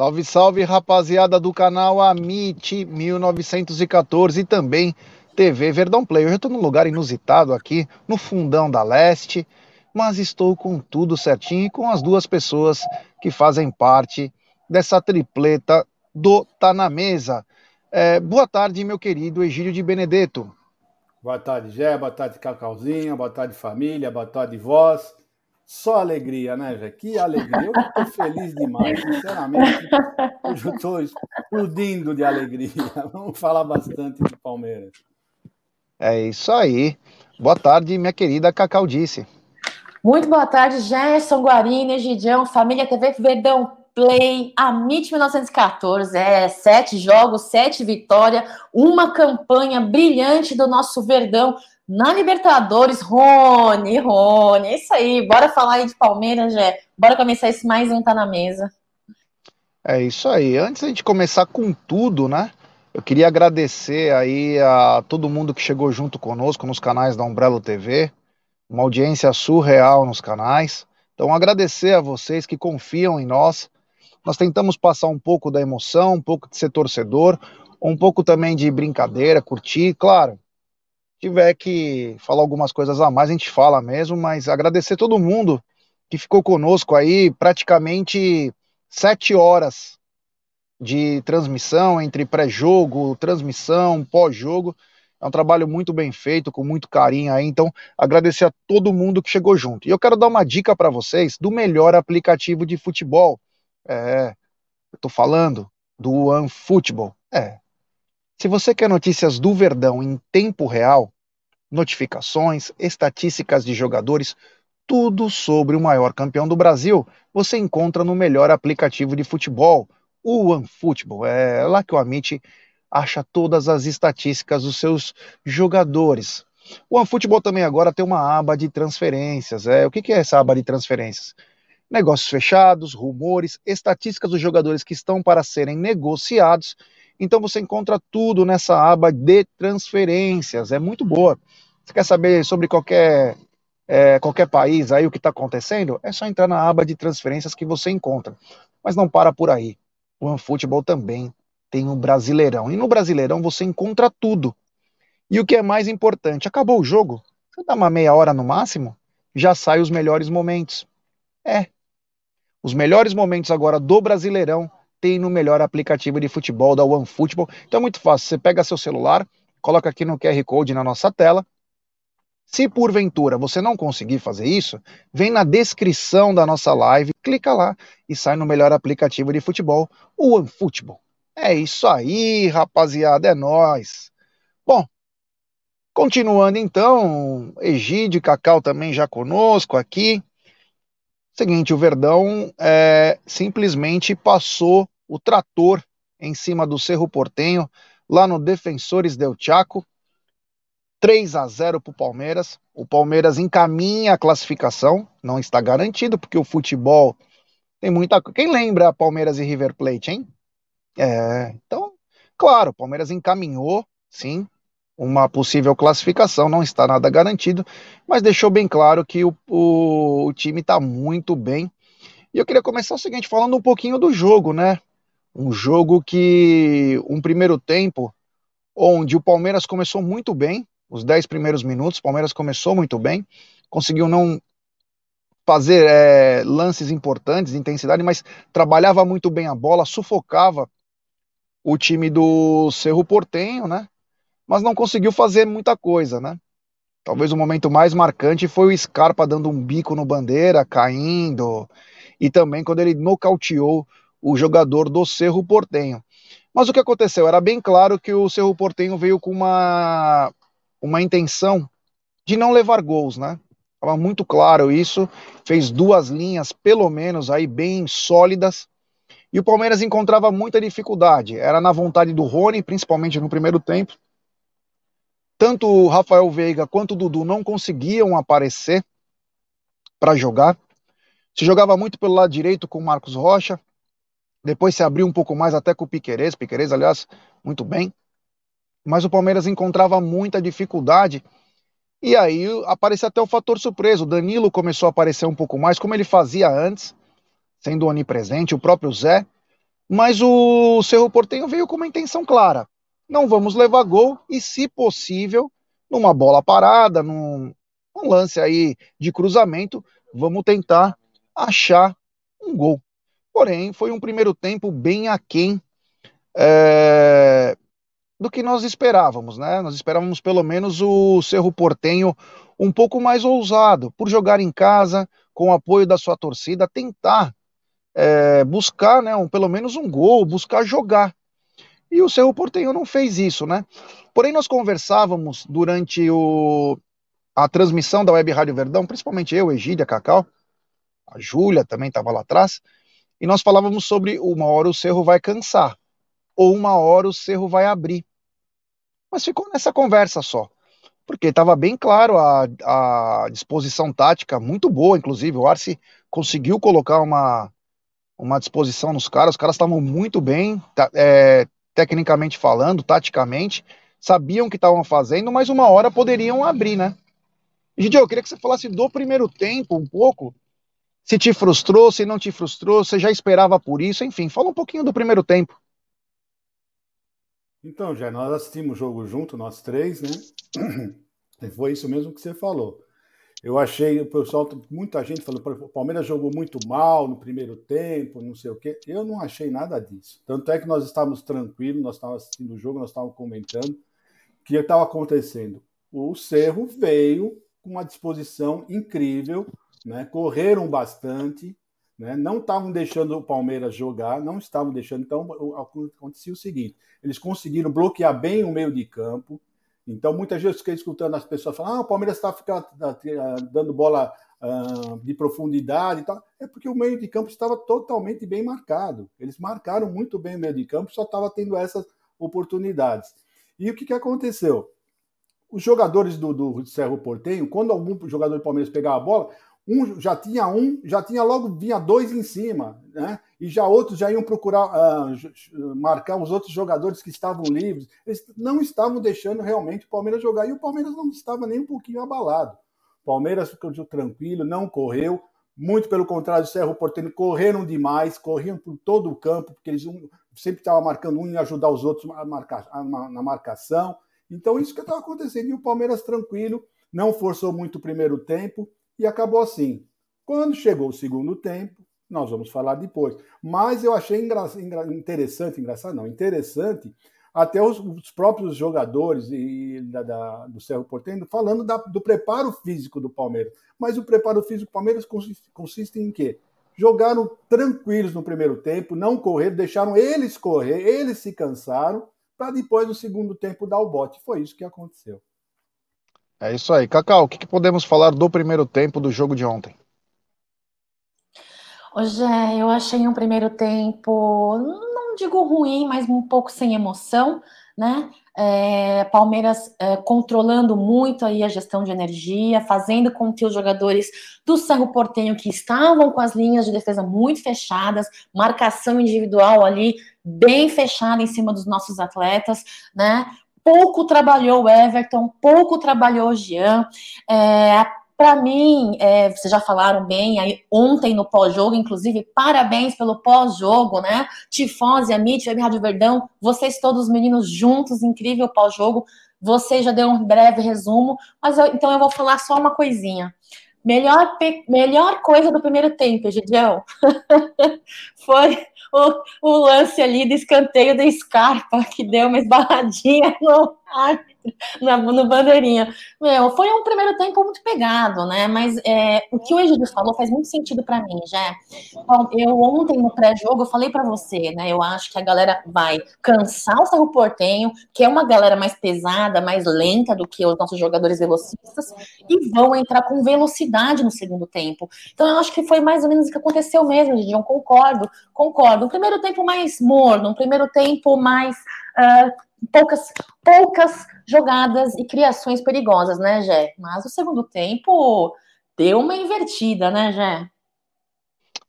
Salve, salve, rapaziada do canal Amit 1914 e também TV Verdão Play. Hoje eu estou num lugar inusitado aqui, no fundão da leste, mas estou com tudo certinho e com as duas pessoas que fazem parte dessa tripleta do Tá na Mesa. É, boa tarde, meu querido Egílio de Benedetto. Boa tarde, Gé, boa tarde, Cacauzinha, boa tarde, família, boa tarde, voz. Só alegria, né, Jé? Que alegria. Eu estou feliz demais, sinceramente. Hoje eu estou explodindo de alegria. Vamos falar bastante de Palmeiras. É isso aí. Boa tarde, minha querida Cacau Disse. Muito boa tarde, Gerson Guarini, Gidião, família TV Verdão Play, a MIT 1914. É, sete jogos, sete vitórias, uma campanha brilhante do nosso Verdão na Libertadores. Rony, Rony, é isso aí. Bora falar aí de Palmeiras, Jé. Bora começar esse mais um Tá na Mesa. É isso aí. Antes de começar com tudo, né? Eu queria agradecer aí a todo mundo que chegou junto conosco nos canais da Umbrella TV, uma audiência surreal nos canais. Então, agradecer a vocês que confiam em nós. Nós tentamos passar um pouco da emoção, um pouco de ser torcedor, um pouco também de brincadeira, curtir. Claro, tiver que falar algumas coisas a mais, a gente fala mesmo, mas agradecer todo mundo que ficou conosco aí praticamente sete horas de transmissão entre pré-jogo, transmissão, pós-jogo. É um trabalho muito bem feito, com muito carinho aí. Então, agradecer a todo mundo que chegou junto. E eu quero dar uma dica para vocês do melhor aplicativo de futebol. É, eu tô falando do OneFootball. É, se você quer notícias do Verdão em tempo real, notificações, estatísticas de jogadores, tudo sobre o maior campeão do Brasil, você encontra no melhor aplicativo de futebol, o OneFootball. É lá que o Amit acha todas as estatísticas dos seus jogadores. O OneFootball também agora tem uma aba de transferências. É, o que é essa aba de transferências? Negócios fechados, rumores, estatísticas dos jogadores que estão para serem negociados então você encontra tudo nessa aba de transferências, é muito boa. Você quer saber sobre qualquer, é, qualquer país aí o que está acontecendo? É só entrar na aba de transferências que você encontra. Mas não para por aí. O OneFootball também tem o um Brasileirão. E no Brasileirão você encontra tudo. E o que é mais importante, acabou o jogo, você dá uma meia hora no máximo, já sai os melhores momentos. É. Os melhores momentos agora do Brasileirão tem no melhor aplicativo de futebol da OneFootball. Então é muito fácil. Você pega seu celular, coloca aqui no QR Code na nossa tela. Se porventura você não conseguir fazer isso, vem na descrição da nossa live, clica lá e sai no melhor aplicativo de futebol, o OneFootball. É isso aí, rapaziada, é nós. Bom, continuando então, Egídio Cacau também já conosco aqui. Seguinte, o Verdão é, simplesmente passou o trator em cima do Cerro Portenho, lá no Defensores del Chaco. 3 a 0 para o Palmeiras. O Palmeiras encaminha a classificação, não está garantido, porque o futebol tem muita. Quem lembra Palmeiras e River Plate, hein? É, então, claro, o Palmeiras encaminhou, sim, uma possível classificação, não está nada garantido, mas deixou bem claro que o, o, o time está muito bem. E eu queria começar o seguinte, falando um pouquinho do jogo, né? Um jogo que, um primeiro tempo, onde o Palmeiras começou muito bem, os 10 primeiros minutos, o Palmeiras começou muito bem, conseguiu não fazer é, lances importantes, intensidade, mas trabalhava muito bem a bola, sufocava o time do Cerro Portenho, né? Mas não conseguiu fazer muita coisa, né? Talvez o momento mais marcante foi o Scarpa dando um bico no bandeira, caindo, e também quando ele nocauteou o jogador do Cerro Portenho. Mas o que aconteceu? Era bem claro que o Cerro Portenho veio com uma, uma intenção de não levar gols, né? Estava muito claro isso, fez duas linhas, pelo menos, aí bem sólidas, e o Palmeiras encontrava muita dificuldade. Era na vontade do Rony, principalmente no primeiro tempo, tanto o Rafael Veiga quanto o Dudu não conseguiam aparecer para jogar. Se jogava muito pelo lado direito com o Marcos Rocha. Depois se abriu um pouco mais até com o Piquerez. Piquerez, aliás, muito bem. Mas o Palmeiras encontrava muita dificuldade. E aí apareceu até o fator surpresa. O Danilo começou a aparecer um pouco mais, como ele fazia antes, sendo onipresente. O próprio Zé. Mas o Cerro Portenho veio com uma intenção clara: não vamos levar gol e, se possível, numa bola parada, num, um lance aí de cruzamento, vamos tentar achar um gol. Porém, foi um primeiro tempo bem aquém é, do que nós esperávamos, né? Nós esperávamos pelo menos o Cerro Portenho um pouco mais ousado, por jogar em casa, com o apoio da sua torcida, tentar é, buscar, né, um, pelo menos um gol, buscar jogar. E o Cerro Portenho não fez isso, né? Porém, nós conversávamos durante o, a transmissão da Web Rádio Verdão, principalmente eu, Egídia, Cacau, a Júlia também estava lá atrás, e nós falávamos sobre uma hora o Cerro vai cansar, ou uma hora o Cerro vai abrir. Mas ficou nessa conversa só, porque estava bem claro a, a disposição tática, muito boa, inclusive, o Arce conseguiu colocar uma, uma disposição nos caras, os caras estavam muito bem, é, tecnicamente falando, taticamente, sabiam o que estavam fazendo, mas uma hora poderiam abrir, né? Gidio, eu queria que você falasse do primeiro tempo um pouco. Se te frustrou, se não te frustrou, você já esperava por isso, enfim, fala um pouquinho do primeiro tempo. Então, já nós assistimos o jogo junto, nós três, né? Foi isso mesmo que você falou. Eu achei, o pessoal, muita gente falou, o Palmeiras jogou muito mal no primeiro tempo, não sei o quê. Eu não achei nada disso. Tanto é que nós estávamos tranquilos, nós estávamos assistindo o jogo, nós estávamos comentando. O que estava acontecendo? O Cerro veio com uma disposição incrível, né? correram bastante, né? não estavam deixando o Palmeiras jogar, não estavam deixando. Então, acontecia o seguinte: eles conseguiram bloquear bem o meio de campo. Então, muitas vezes eu fiquei escutando as pessoas falar: ah, o Palmeiras está tá, tá, dando bola uh, de profundidade e tal. É porque o meio de campo estava totalmente bem marcado. Eles marcaram muito bem o meio de campo, só estava tendo essas oportunidades. E o que, que aconteceu? os jogadores do, do Cerro Portenho, quando algum jogador do Palmeiras pegava a bola, um já tinha um, já tinha logo vinha dois em cima, né? E já outros já iam procurar uh, marcar os outros jogadores que estavam livres. Eles não estavam deixando realmente o Palmeiras jogar e o Palmeiras não estava nem um pouquinho abalado. O Palmeiras ficou tranquilo, não correu. Muito pelo contrário, o Cerro Portenho correram demais, corriam por todo o campo, porque eles um, sempre estavam marcando um e ajudar os outros a marcar, a, na marcação. Então, isso que estava acontecendo. E o Palmeiras tranquilo, não forçou muito o primeiro tempo e acabou assim. Quando chegou o segundo tempo, nós vamos falar depois. Mas eu achei engra interessante, engraçado não, interessante, até os, os próprios jogadores e, da, da, do Cerro Porteño falando da, do preparo físico do Palmeiras. Mas o preparo físico do Palmeiras consiste, consiste em quê? Jogaram tranquilos no primeiro tempo, não correram, deixaram eles correr, eles se cansaram para depois, no segundo tempo, dar o bote. Foi isso que aconteceu. É isso aí. Cacau, o que, que podemos falar do primeiro tempo do jogo de ontem? Hoje eu achei um primeiro tempo, não digo ruim, mas um pouco sem emoção, né? É, Palmeiras é, controlando muito aí a gestão de energia, fazendo com que os jogadores do Cerro Portenho que estavam com as linhas de defesa muito fechadas, marcação individual ali bem fechada em cima dos nossos atletas, né? Pouco trabalhou o Everton, pouco trabalhou o Jean. É, para mim, é, vocês já falaram bem aí ontem no pós-jogo, inclusive, parabéns pelo pós-jogo, né? Tifose, Amit, Web Rádio Verdão, vocês todos meninos juntos, incrível pós-jogo. Você já deu um breve resumo, mas eu, então eu vou falar só uma coisinha. Melhor, melhor coisa do primeiro tempo, Gidião, foi o, o lance ali do escanteio da Scarpa, que deu uma esbarradinha no árbitro, no bandeirinha. Meu, foi um primeiro tempo muito pegado, né? Mas é, o que o Egídio falou faz muito sentido para mim, já. Eu ontem no pré-jogo eu falei para você, né? Eu acho que a galera vai cansar o Cerro Portenho, que é uma galera mais pesada, mais lenta do que os nossos jogadores velocistas, e vão entrar com velocidade no segundo tempo. Então eu acho que foi mais ou menos o que aconteceu mesmo, Gideon. Concordo, concordo. Um primeiro tempo mais morno, um primeiro tempo mais. Uh, poucas, poucas jogadas e criações perigosas, né, Jé? Mas o segundo tempo deu uma invertida, né, Jé?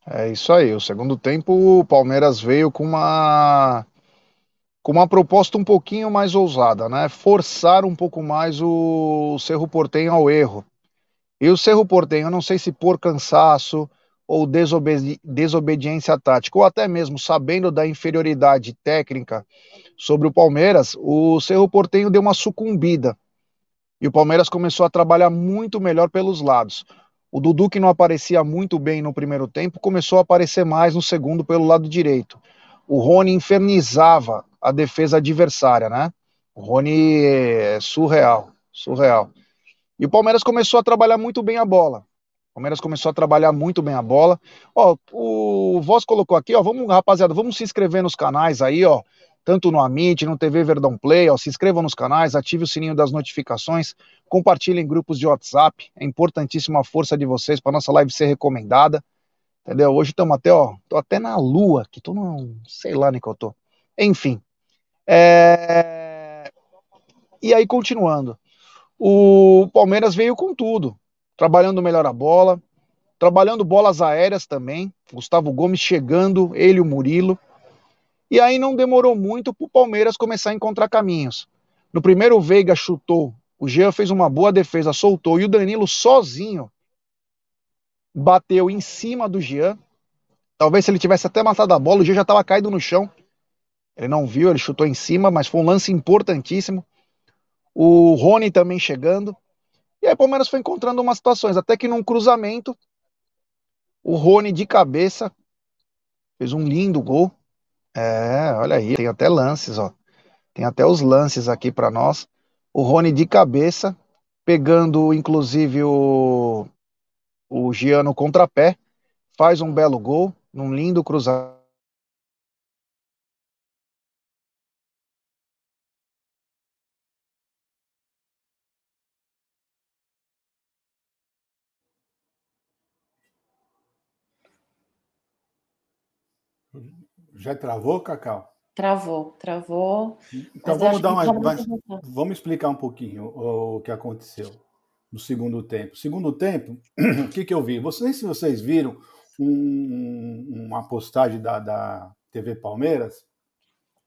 É isso aí. O segundo tempo, o Palmeiras veio com uma com uma proposta um pouquinho mais ousada, né? Forçar um pouco mais o Cerro Portenho ao erro. E o Cerro Portenho, eu não sei se por cansaço ou desobedi desobediência tática, ou até mesmo sabendo da inferioridade técnica sobre o Palmeiras, o Cerro Portenho deu uma sucumbida. E o Palmeiras começou a trabalhar muito melhor pelos lados. O Dudu, que não aparecia muito bem no primeiro tempo, começou a aparecer mais no segundo pelo lado direito. O Rony infernizava a defesa adversária, né? O Rony é surreal, surreal. E o Palmeiras começou a trabalhar muito bem a bola. O Palmeiras começou a trabalhar muito bem a bola. Ó, o Voz colocou aqui, ó, vamos, rapaziada, vamos se inscrever nos canais aí, ó, tanto no Amit, no TV Verdão Play, ó, se inscrevam nos canais, ative o sininho das notificações, compartilhem em grupos de WhatsApp, é importantíssima a força de vocês para nossa live ser recomendada, entendeu? Hoje estamos até, ó, tô até na lua, que tô no, sei lá nem que eu tô. Enfim, é... e aí continuando, o Palmeiras veio com tudo, trabalhando melhor a bola, trabalhando bolas aéreas também. Gustavo Gomes chegando, ele e o Murilo. E aí não demorou muito para o Palmeiras começar a encontrar caminhos. No primeiro, o Veiga chutou, o Jean fez uma boa defesa, soltou, e o Danilo sozinho bateu em cima do Jean. Talvez se ele tivesse até matado a bola, o Jean já estava caído no chão. Ele não viu, ele chutou em cima, mas foi um lance importantíssimo. O Rony também chegando. E aí o Palmeiras foi encontrando umas situações, até que num cruzamento, o Rony de cabeça fez um lindo gol. É, olha aí, tem até lances, ó. Tem até os lances aqui para nós. O Rony de cabeça, pegando inclusive o, o Giano contrapé, faz um belo gol, num lindo cruzamento. Já travou, Cacau? Travou, travou. Então vamos dar uma, vamos explicar um pouquinho o, o, que aconteceu no segundo tempo. Segundo tempo, o que, que eu vi? Vocês, se vocês viram um, uma postagem da, da TV Palmeiras,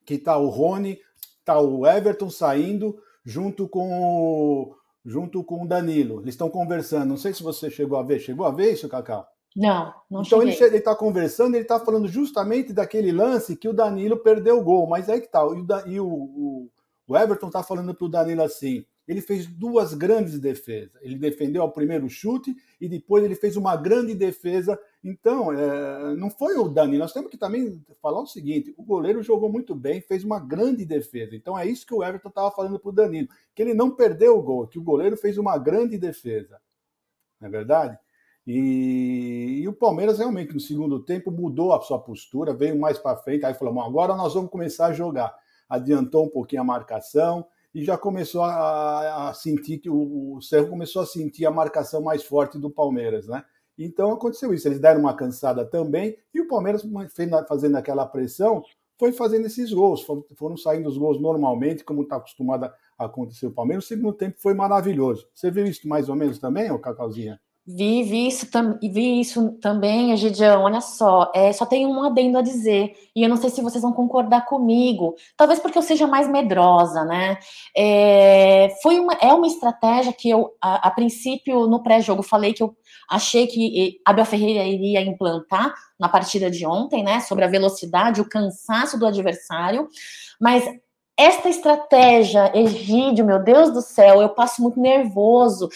que tá o Rony, tá o Everton saindo junto com o, junto com o Danilo. Eles estão conversando. Não sei se você chegou a ver. Chegou a ver isso, Cacau? Não, não Então cheguei. ele está conversando, ele está falando justamente daquele lance que o Danilo perdeu o gol. Mas aí que tá. E o, o, o Everton está falando para o Danilo assim: ele fez duas grandes defesas. Ele defendeu o primeiro chute e depois ele fez uma grande defesa. Então, é, não foi o Danilo. Nós temos que também falar o seguinte: o goleiro jogou muito bem, fez uma grande defesa. Então é isso que o Everton estava falando para o Danilo: que ele não perdeu o gol, que o goleiro fez uma grande defesa. Não é verdade? E, e, o Palmeiras realmente no segundo tempo mudou a sua postura, veio mais para frente, aí falou: agora nós vamos começar a jogar. Adiantou um pouquinho a marcação e já começou a, a sentir que o, o Cerro começou a sentir a marcação mais forte do Palmeiras, né? Então aconteceu isso. Eles deram uma cansada também e o Palmeiras fazendo aquela pressão foi fazendo esses gols. Foram saindo os gols normalmente, como está acostumado a acontecer o Palmeiras. O segundo tempo foi maravilhoso. Você viu isso mais ou menos também, ô Cacauzinha? Vi, vi isso, tam, vi isso também, Egidião. Olha só, é, só tem um adendo a dizer, e eu não sei se vocês vão concordar comigo, talvez porque eu seja mais medrosa, né? É, foi uma, é uma estratégia que eu, a, a princípio, no pré-jogo, falei que eu achei que Abel Ferreira iria implantar na partida de ontem, né? Sobre a velocidade, o cansaço do adversário, mas esta estratégia, Egídio, meu Deus do céu, eu passo muito nervoso,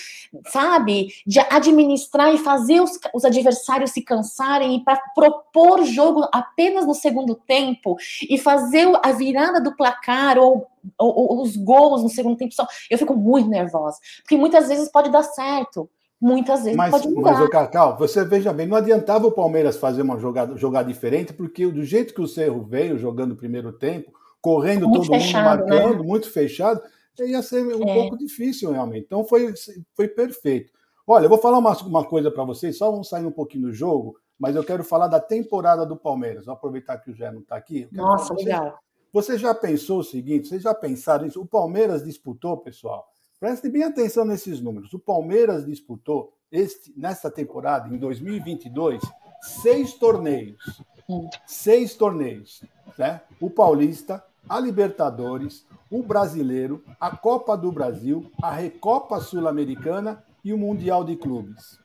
sabe? De administrar e fazer os, os adversários se cansarem e para propor jogo apenas no segundo tempo e fazer a virada do placar ou, ou, ou os gols no segundo tempo só. Eu fico muito nervosa, porque muitas vezes pode dar certo. Muitas vezes mas, pode mudar. Mas, o Cacau, você veja bem, não adiantava o Palmeiras fazer uma jogada, jogada diferente, porque do jeito que o Cerro veio jogando o primeiro tempo, correndo muito todo fechado, mundo marcando, né? muito fechado, ia ser um é. pouco difícil realmente. Então foi, foi perfeito. Olha, eu vou falar uma, uma coisa para vocês, só vamos sair um pouquinho do jogo, mas eu quero falar da temporada do Palmeiras. Vou aproveitar que o Jé não está aqui. Nossa, legal. Você já pensou o seguinte? Vocês já pensaram isso? O Palmeiras disputou, pessoal. Preste bem atenção nesses números. O Palmeiras disputou este, nesta temporada, em 2022, seis torneios. Hum. Seis torneios. Né? O Paulista, a Libertadores, o Brasileiro, a Copa do Brasil, a Recopa Sul-Americana e o Mundial de Clubes.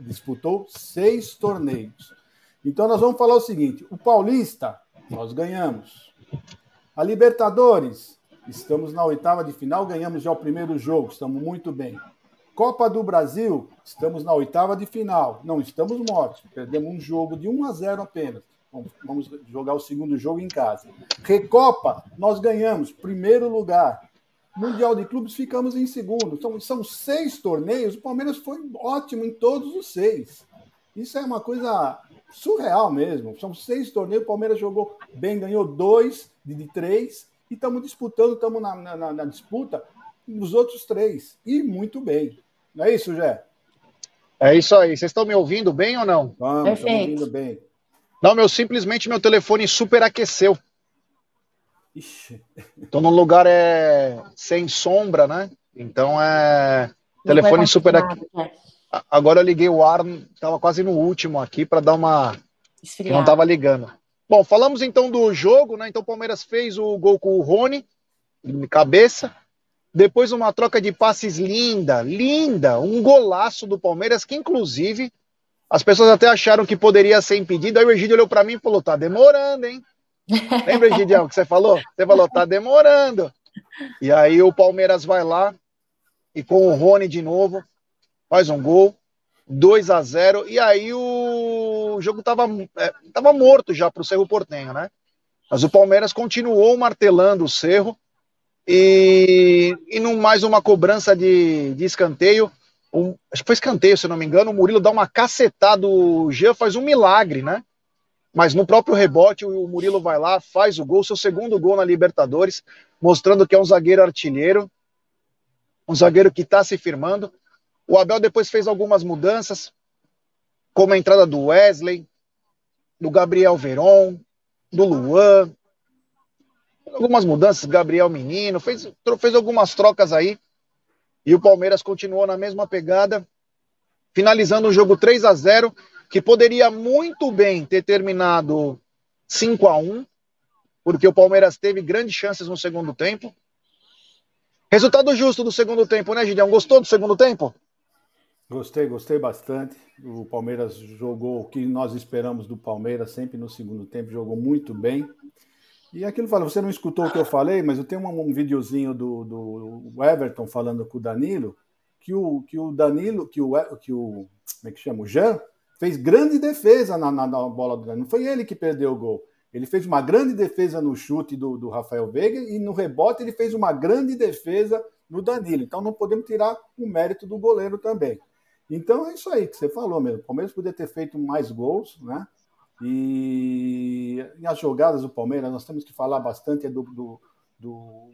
disputou seis torneios. Então nós vamos falar o seguinte: o Paulista, nós ganhamos. A Libertadores, estamos na oitava de final, ganhamos já o primeiro jogo, estamos muito bem. Copa do Brasil, estamos na oitava de final. Não estamos mortos, perdemos um jogo de 1 a 0 apenas. Vamos jogar o segundo jogo em casa. Recopa, nós ganhamos, primeiro lugar. Mundial de Clubes, ficamos em segundo. Então, são seis torneios, o Palmeiras foi ótimo em todos os seis. Isso é uma coisa surreal mesmo. São seis torneios, o Palmeiras jogou bem, ganhou dois de, três, e estamos disputando, estamos na, na, na, disputa nos outros três. E muito bem. Não é isso, Jé? É isso aí. Vocês estão me ouvindo bem ou não? Vamos, estamos ouvindo bem. Não, meu, simplesmente meu telefone superaqueceu. Estou num lugar é, sem sombra, né? Então é. Não telefone super aqui. É. Agora eu liguei o ar, estava quase no último aqui para dar uma. Esfriar. Não estava ligando. Bom, falamos então do jogo, né? Então o Palmeiras fez o gol com o Rony, de cabeça. Depois uma troca de passes linda, linda, um golaço do Palmeiras que inclusive as pessoas até acharam que poderia ser impedido. Aí o Egídio olhou para mim e falou: "Tá demorando, hein?" Lembra, Gideão, que você falou? Você falou, tá demorando. E aí o Palmeiras vai lá e com o Rony de novo faz um gol, 2 a 0 e aí o jogo tava, é, tava morto já para o Cerro Portenho, né? Mas o Palmeiras continuou martelando o Cerro e, e num mais uma cobrança de, de escanteio, um, acho que foi escanteio, se não me engano, o Murilo dá uma cacetada, o Jean faz um milagre, né? mas no próprio rebote o Murilo vai lá, faz o gol, seu segundo gol na Libertadores, mostrando que é um zagueiro artilheiro, um zagueiro que está se firmando. O Abel depois fez algumas mudanças, como a entrada do Wesley, do Gabriel Veron, do Luan, algumas mudanças, Gabriel Menino, fez, fez algumas trocas aí, e o Palmeiras continuou na mesma pegada, finalizando o jogo 3 a 0 que poderia muito bem ter terminado 5 a 1 porque o Palmeiras teve grandes chances no segundo tempo. Resultado justo do segundo tempo, né, Gideão? Gostou do segundo tempo? Gostei, gostei bastante. O Palmeiras jogou o que nós esperamos do Palmeiras sempre no segundo tempo, jogou muito bem. E aquilo fala, você não escutou o que eu falei, mas eu tenho um, um videozinho do, do Everton falando com o Danilo, que o, que o Danilo, que o, que o como é que chama? O Jean, fez grande defesa na, na, na bola do Danilo. Não foi ele que perdeu o gol. Ele fez uma grande defesa no chute do, do Rafael Veiga e no rebote ele fez uma grande defesa no Danilo. Então não podemos tirar o mérito do goleiro também. Então é isso aí que você falou mesmo. O Palmeiras poderia ter feito mais gols, né? E, e as jogadas do Palmeiras, nós temos que falar bastante do, do, do,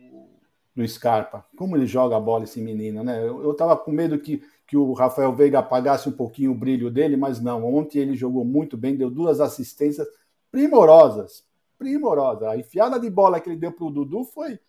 do Scarpa. Como ele joga a bola, esse menino, né? Eu, eu tava com medo que que o Rafael Veiga apagasse um pouquinho o brilho dele, mas não. Ontem ele jogou muito bem, deu duas assistências primorosas. Primorosa. A enfiada de bola que ele deu para o Dudu foi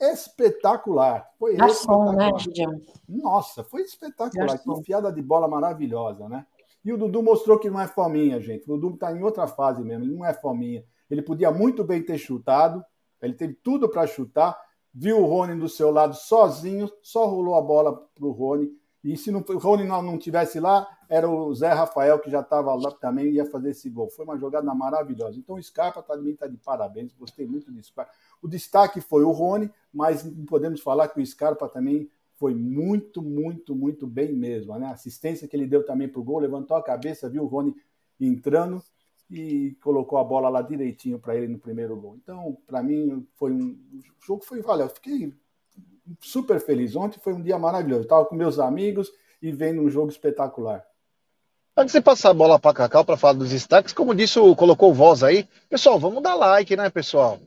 espetacular. Foi espetacular. Né, Nossa, foi espetacular. Que enfiada de bola maravilhosa, né? E o Dudu mostrou que não é fominha, gente. O Dudu está em outra fase mesmo, ele não é fominha. Ele podia muito bem ter chutado, ele teve tudo para chutar, viu o Rony do seu lado sozinho, só rolou a bola para o Rony e se não, o Rony não, não tivesse lá, era o Zé Rafael que já estava lá também ia fazer esse gol. Foi uma jogada maravilhosa. Então o Scarpa também está de parabéns. Gostei muito do Scarpa. O destaque foi o Rony, mas podemos falar que o Scarpa também foi muito, muito, muito bem mesmo. Né? A assistência que ele deu também para o gol, levantou a cabeça, viu o Rony entrando e colocou a bola lá direitinho para ele no primeiro gol. Então, para mim, foi um o jogo foi, olha, eu fiquei super feliz. Ontem foi um dia maravilhoso. Estava com meus amigos e vendo um jogo espetacular. Antes de passar a bola para Cacau para falar dos destaques, como disse, colocou voz aí. Pessoal, vamos dar like, né, pessoal?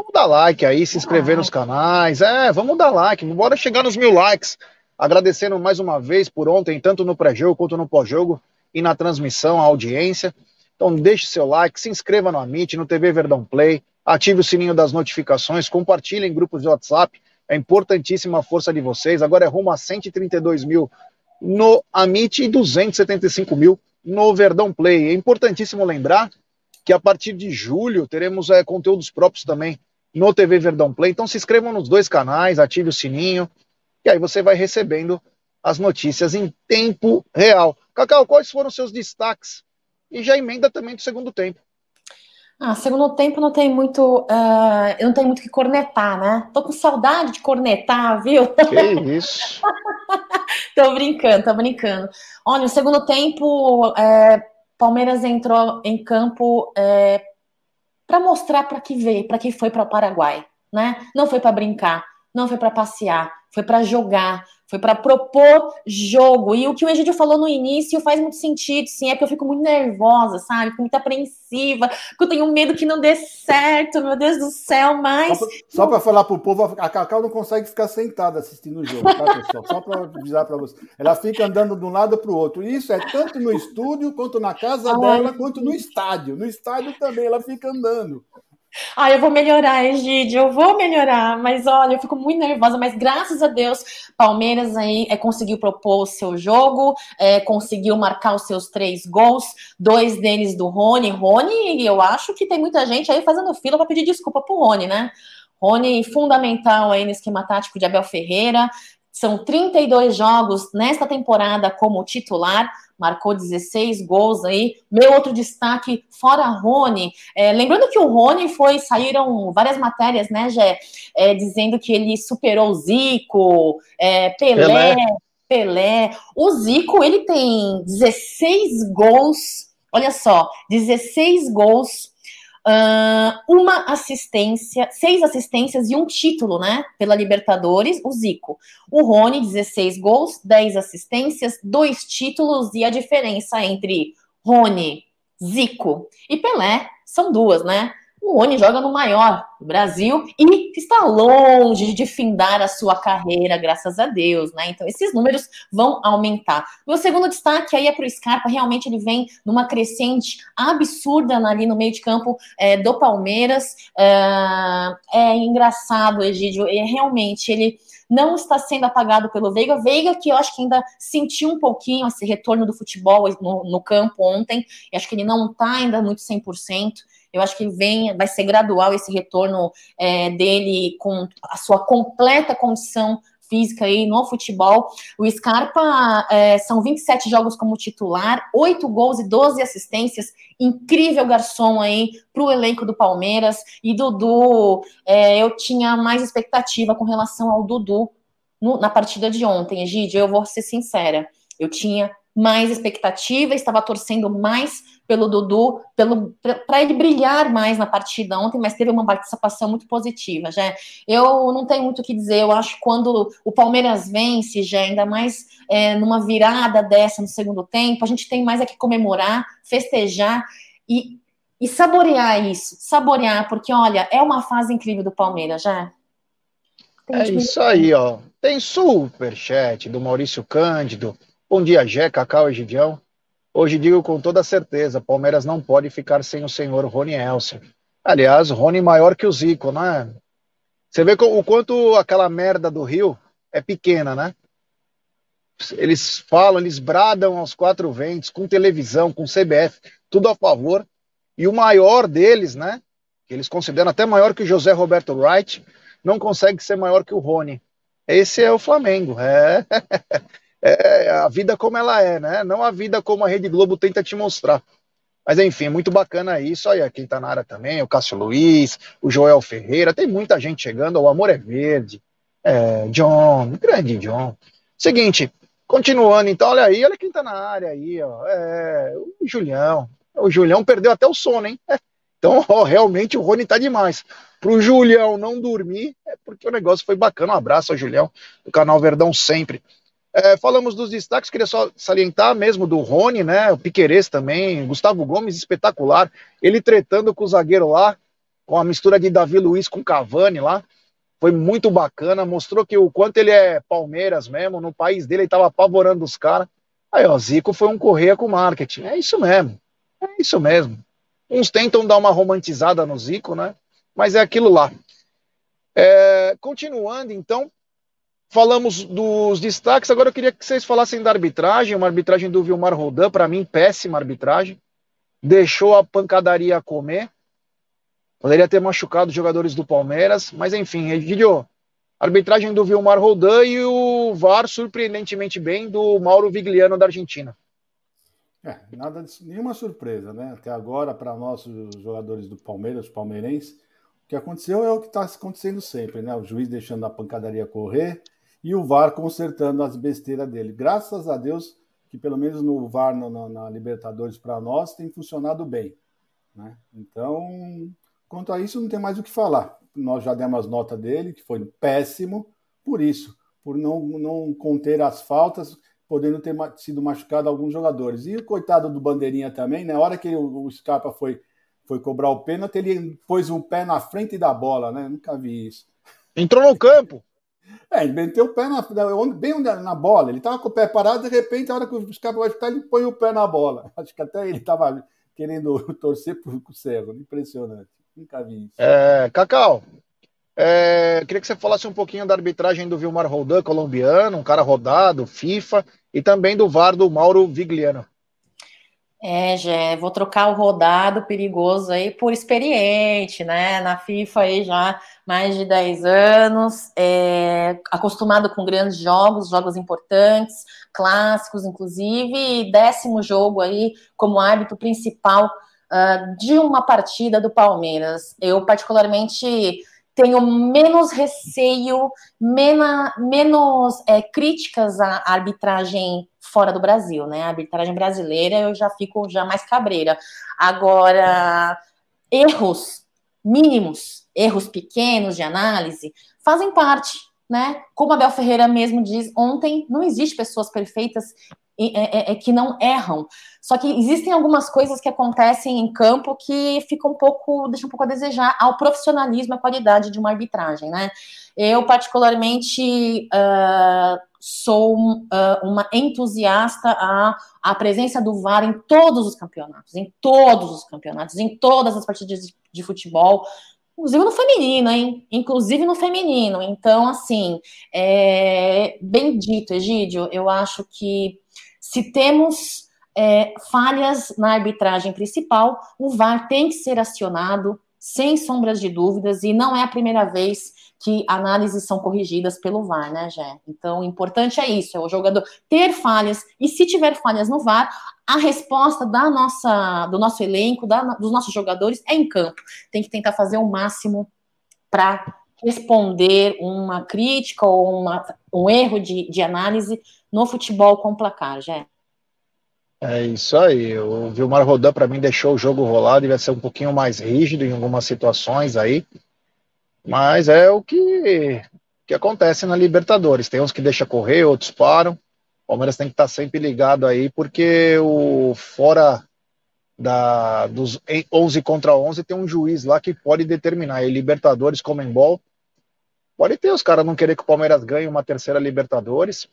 Vamos dar like aí, se inscrever nos canais. É, vamos dar like. Bora chegar nos mil likes. Agradecendo mais uma vez por ontem, tanto no pré-jogo quanto no pós-jogo e na transmissão, a audiência. Então deixe seu like, se inscreva no Amit, no TV Verdão Play, ative o sininho das notificações, compartilhe em grupos de WhatsApp é importantíssima a força de vocês. Agora é rumo a 132 mil no Amit e 275 mil no Verdão Play. É importantíssimo lembrar que a partir de julho teremos é, conteúdos próprios também no TV Verdão Play. Então se inscrevam nos dois canais, ative o sininho, e aí você vai recebendo as notícias em tempo real. Cacau, quais foram os seus destaques? E já emenda também do segundo tempo. Ah, segundo tempo não tem muito, uh, eu não tenho muito o que cornetar, né? Tô com saudade de cornetar, viu? Que isso? tô brincando, tô brincando. Olha, no segundo tempo, é, Palmeiras entrou em campo é, para mostrar para que veio, para que foi para o Paraguai, né? Não foi para brincar, não foi para passear, foi para jogar, foi para propor jogo. E o que o Egídio falou no início faz muito sentido, sim, é que eu fico muito nervosa, sabe? Fico muito apreensiva, porque eu tenho medo que não dê certo, meu Deus do céu, mas. Só para falar pro povo, a Cacau não consegue ficar sentada assistindo o jogo, tá, pessoal? Só para avisar para você. Ela fica andando de um lado para o outro. E isso é tanto no estúdio, quanto na casa Ai. dela, quanto no estádio. No estádio também ela fica andando. Ah, eu vou melhorar, Egídio, eu vou melhorar, mas olha, eu fico muito nervosa, mas graças a Deus, Palmeiras aí é, conseguiu propor o seu jogo, é, conseguiu marcar os seus três gols, dois deles do Rony. Rony, eu acho que tem muita gente aí fazendo fila para pedir desculpa pro Rony, né? Rony, fundamental aí no esquema tático de Abel Ferreira, são 32 jogos nesta temporada como titular, marcou 16 gols aí. Meu outro destaque, fora Rony. É, lembrando que o Rony foi, saíram várias matérias, né, Gé, é, dizendo que ele superou o Zico, é, Pelé, Pelé, Pelé. O Zico, ele tem 16 gols, olha só, 16 gols Uh, uma assistência, seis assistências e um título, né? Pela Libertadores, o Zico. O Rony, 16 gols, 10 assistências, dois títulos, e a diferença entre Rony, Zico e Pelé são duas, né? O Rony joga no maior do Brasil e está longe de findar a sua carreira, graças a Deus, né? Então, esses números vão aumentar. Meu segundo destaque aí é para o Scarpa, realmente ele vem numa crescente absurda ali no meio de campo é, do Palmeiras. É, é engraçado, Egídio, é, realmente ele não está sendo apagado pelo Veiga. Veiga, que eu acho que ainda sentiu um pouquinho esse retorno do futebol no, no campo ontem, e acho que ele não está ainda muito 100%. Eu acho que vem, vai ser gradual esse retorno é, dele com a sua completa condição física aí no futebol. O Scarpa é, são 27 jogos como titular, 8 gols e 12 assistências. Incrível garçom aí para o elenco do Palmeiras. E Dudu, é, eu tinha mais expectativa com relação ao Dudu no, na partida de ontem, Egídio. Eu vou ser sincera. Eu tinha mais expectativa, estava torcendo mais pelo Dudu, pelo para ele brilhar mais na partida ontem, mas teve uma participação muito positiva, já. Eu não tenho muito o que dizer, eu acho que quando o Palmeiras vence, já ainda mais é, numa virada dessa no segundo tempo, a gente tem mais é que comemorar, festejar e, e saborear isso, saborear, porque olha, é uma fase incrível do Palmeiras, já. É isso aí, ó. Tem super chat do Maurício Cândido. Bom dia, Jé, Cacau e Gidião. Hoje digo com toda certeza, Palmeiras não pode ficar sem o senhor Rony Elser. Aliás, Rony maior que o Zico, né? Você vê o quanto aquela merda do Rio é pequena, né? Eles falam, eles bradam aos quatro ventos, com televisão, com CBF, tudo a favor. E o maior deles, né? Que eles consideram até maior que o José Roberto Wright, não consegue ser maior que o Rony. Esse é o Flamengo. É. é a vida como ela é, né? Não a vida como a Rede Globo tenta te mostrar. Mas enfim, muito bacana isso. Aí, quem tá na área também, o Cássio Luiz, o Joel Ferreira, tem muita gente chegando. O Amor é Verde, é, John, grande John. Seguinte, continuando, então, olha aí, olha quem tá na área aí, ó. É, o Julião. O Julião perdeu até o sono, hein? É, então, ó, realmente o Rony tá demais. Pro Julião não dormir, é porque o negócio foi bacana. Um abraço ao Julião, do canal Verdão sempre. É, falamos dos destaques, queria só salientar mesmo do Rony, né? O Piquerez também, Gustavo Gomes, espetacular. Ele tretando com o zagueiro lá, com a mistura de Davi Luiz com Cavani lá. Foi muito bacana, mostrou que o quanto ele é Palmeiras mesmo, no país dele ele estava apavorando os caras. Aí, ó, Zico foi um correia com marketing. É isso mesmo. É isso mesmo. Uns tentam dar uma romantizada no Zico, né? Mas é aquilo lá. É, continuando, então, Falamos dos destaques, agora eu queria que vocês falassem da arbitragem, uma arbitragem do Vilmar Rodan, para mim, péssima arbitragem. Deixou a pancadaria comer. Poderia ter machucado os jogadores do Palmeiras, mas enfim, Egidio, Arbitragem do Vilmar Roldan e o VAR surpreendentemente bem do Mauro Vigliano da Argentina. É, nada nenhuma surpresa, né? Até agora, para nós, os jogadores do Palmeiras, palmeirenses, o que aconteceu é o que está acontecendo sempre, né? O juiz deixando a pancadaria correr e o VAR consertando as besteiras dele. Graças a Deus que pelo menos no VAR na, na, Libertadores para nós tem funcionado bem. Né? Então, quanto a isso, não tem mais o que falar. Nós já demos as notas dele, que foi péssimo, por isso, por não, não conter as faltas, podendo ter sido machucado alguns jogadores. E o coitado do Bandeirinha também, na hora que o, o Scarpa foi, foi cobrar o pênalti, ele pôs um pé na frente da bola, né? Nunca vi isso. Entrou no campo. É, ele meteu o pé na, bem na bola. Ele estava com o pé parado, de repente, a hora que o Scarpa vai chutar, ele põe o pé na bola. Acho que até ele estava querendo torcer para o Cerro. Impressionante. Nunca vi isso. É, Cacau, é, queria que você falasse um pouquinho da arbitragem do Vilmar Roldan, colombiano, um cara rodado, FIFA, e também do VAR do Mauro Vigliano. É, Gé, vou trocar o rodado perigoso aí por experiente, né? Na FIFA aí já mais de 10 anos, é, acostumado com grandes jogos, jogos importantes, clássicos, inclusive, e décimo jogo aí como árbitro principal uh, de uma partida do Palmeiras. Eu, particularmente, tenho menos receio, mena, menos é, críticas à arbitragem fora do Brasil, né? A arbitragem brasileira eu já fico já mais cabreira. Agora, erros mínimos, erros pequenos de análise, fazem parte, né? Como a Bel Ferreira mesmo diz ontem, não existe pessoas perfeitas é, é, é, que não erram. Só que existem algumas coisas que acontecem em campo que ficam um pouco, deixam um pouco a desejar ao profissionalismo à qualidade de uma arbitragem, né? Eu, particularmente, uh, sou uh, uma entusiasta à, à presença do VAR em todos os campeonatos, em todos os campeonatos, em todas as partidas de, de futebol, inclusive no feminino, hein? Inclusive no feminino. Então, assim, é, bendito, Egídio, eu acho que se temos é, falhas na arbitragem principal, o VAR tem que ser acionado sem sombras de dúvidas, e não é a primeira vez que análises são corrigidas pelo VAR, né, Jé? Então, o importante é isso, é o jogador ter falhas, e se tiver falhas no VAR, a resposta da nossa, do nosso elenco, da, dos nossos jogadores, é em campo. Tem que tentar fazer o máximo para responder uma crítica ou uma, um erro de, de análise no futebol com placar, já. É isso aí. O Vilmar Rodan, para mim, deixou o jogo rolar, devia ser um pouquinho mais rígido em algumas situações aí. Mas é o que, que acontece na Libertadores. Tem uns que deixam correr, outros param. O Palmeiras tem que estar tá sempre ligado aí, porque o fora da, dos 11 contra 11 tem um juiz lá que pode determinar. E Libertadores, Comembol, pode ter os caras não querer que o Palmeiras ganhe uma terceira Libertadores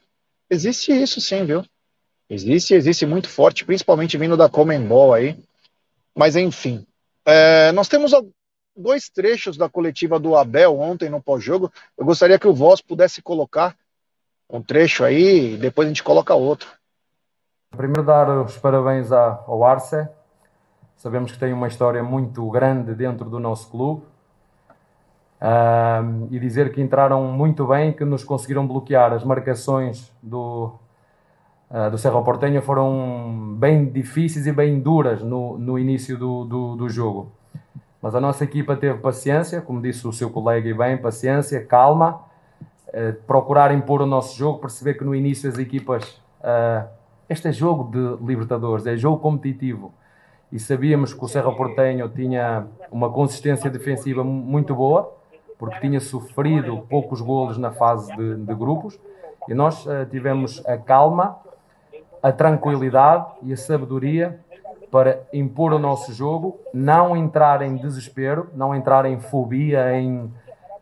Existe isso sim, viu? Existe, existe muito forte, principalmente vindo da Comembol aí. Mas enfim, é, nós temos dois trechos da coletiva do Abel ontem no pós-jogo. Eu gostaria que o Voz pudesse colocar um trecho aí e depois a gente coloca outro. Primeiro dar os parabéns ao Arce. Sabemos que tem uma história muito grande dentro do nosso clube Uh, e dizer que entraram muito bem, que nos conseguiram bloquear. As marcações do, uh, do Cerro Portenho foram bem difíceis e bem duras no, no início do, do, do, jogo. Mas a nossa equipa teve paciência, como disse o seu colega e bem, paciência, calma, uh, procurar impor o nosso jogo, perceber que no início as equipas. Ah, este é jogo de Libertadores, é jogo competitivo e sabíamos que o Cerro Portenho tinha uma consistência defensiva muito boa porque tinha sofrido poucos golos na fase de, de grupos, e nós uh, tivemos a calma, a tranquilidade e a sabedoria para impor o nosso jogo, não entrar em desespero, não entrar em fobia em,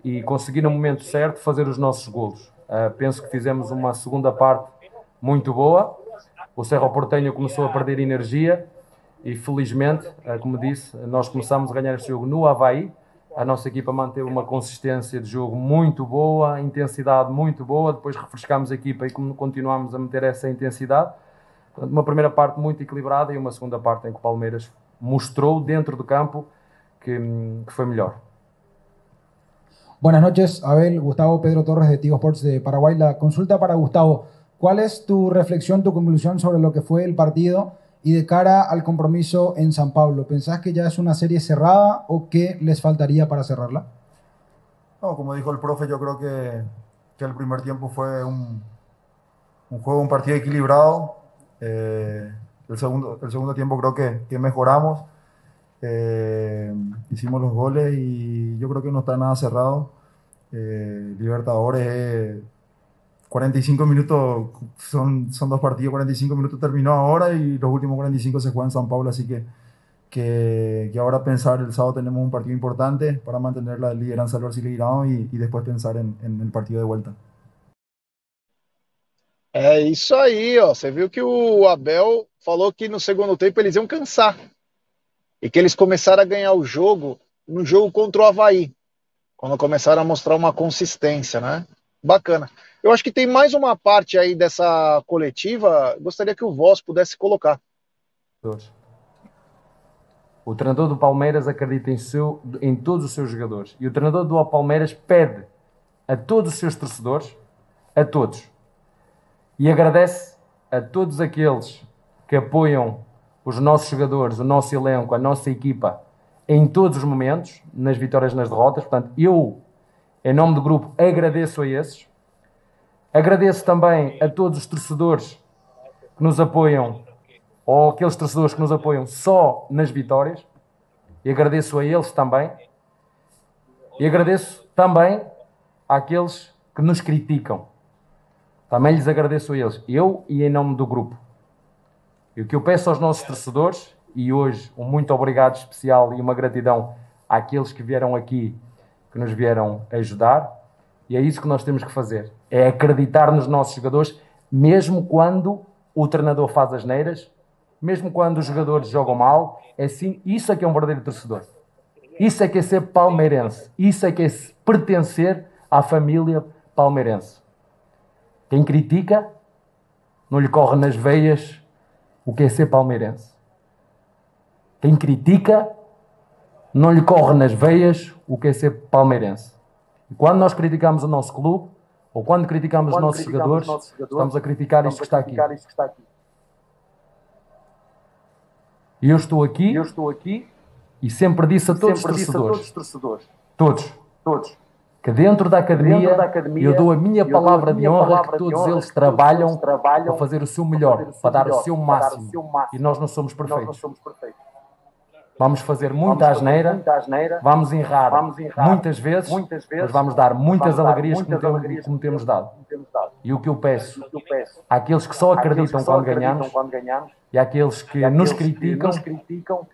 e conseguir no momento certo fazer os nossos golos. Uh, penso que fizemos uma segunda parte muito boa. O Cerro Portenho começou a perder energia e felizmente, uh, como disse, nós começamos a ganhar este jogo no Havaí, a nossa equipa manteve uma consistência de jogo muito boa, intensidade muito boa. Depois refrescámos a equipa e continuámos a meter essa intensidade. Uma primeira parte muito equilibrada e uma segunda parte em que o Palmeiras mostrou dentro do campo que, que foi melhor. Buenas noches, Abel, Gustavo, Pedro Torres de Tigo Sports de Paraguay. La consulta para Gustavo. ¿Cuál es tu reflexión, tu conclusión sobre lo que fue el partido y de cara al compromiso en San Pablo? ¿Pensás que ya es una serie cerrada o qué les faltaría para cerrarla? No, como dijo el profe, yo creo que, que el primer tiempo fue un, juego, un partido equilibrado. Eh, el, segundo, el segundo tiempo creo que, que mejoramos. Eh, hicimos los goles y yo creo que no está nada cerrado. Eh, Libertadores, 45 minutos, son, son dos partidos, 45 minutos terminó ahora y los últimos 45 se juegan en San Pablo, así que, que, que, ahora pensar, el sábado tenemos un partido importante para mantener la lideranza del Brasileirão y, y después pensar en, en el partido de vuelta. É isso aí, ó. Você viu que o Abel falou que no segundo tempo eles iam cansar. E que eles começaram a ganhar o jogo no jogo contra o Havaí. Quando começaram a mostrar uma consistência, né? Bacana. Eu acho que tem mais uma parte aí dessa coletiva. Gostaria que o Voz pudesse colocar. O treinador do Palmeiras acredita em, seu, em todos os seus jogadores. E o treinador do Palmeiras pede a todos os seus torcedores, a todos, e agradece a todos aqueles que apoiam os nossos jogadores, o nosso elenco, a nossa equipa em todos os momentos, nas vitórias nas derrotas. Portanto, eu, em nome do grupo, agradeço a esses. Agradeço também a todos os torcedores que nos apoiam, ou aqueles torcedores que nos apoiam só nas vitórias, e agradeço a eles também. E agradeço também àqueles que nos criticam. Também lhes agradeço a eles, eu e em nome do grupo. E o que eu peço aos nossos torcedores, e hoje um muito obrigado especial e uma gratidão àqueles que vieram aqui, que nos vieram ajudar, e é isso que nós temos que fazer: é acreditar nos nossos jogadores, mesmo quando o treinador faz as neiras, mesmo quando os jogadores jogam mal. É assim, isso é que é um verdadeiro torcedor. Isso é que é ser palmeirense. Isso é que é pertencer à família palmeirense. Quem critica, não lhe corre nas veias o que é ser palmeirense. Quem critica, não lhe corre nas veias o que é ser palmeirense. E quando nós criticamos o nosso clube, ou quando criticamos quando os nossos jogadores, nossos jogadores, estamos a criticar isto que está aqui. E eu estou aqui, eu estou aqui e sempre disse a todos, os torcedores, torcedores, todos, todos, que dentro da academia, dentro da academia eu dou a minha palavra de honra palavra que todos eles trabalham, trabalham para fazer o seu melhor, para, para dar o seu máximo. E nós não somos perfeitos. Vamos fazer muita, vamos asneira, muita asneira, vamos errar, vamos errar muitas, vezes, muitas vezes, mas vamos dar muitas vamos alegrias, dar muitas como, alegrias como, temos, dado. E o que eu peço, que eu peço àqueles que só acreditam, que só quando, acreditam ganhamos, quando, ganhamos, e àqueles que, nos, criticam, nos criticam,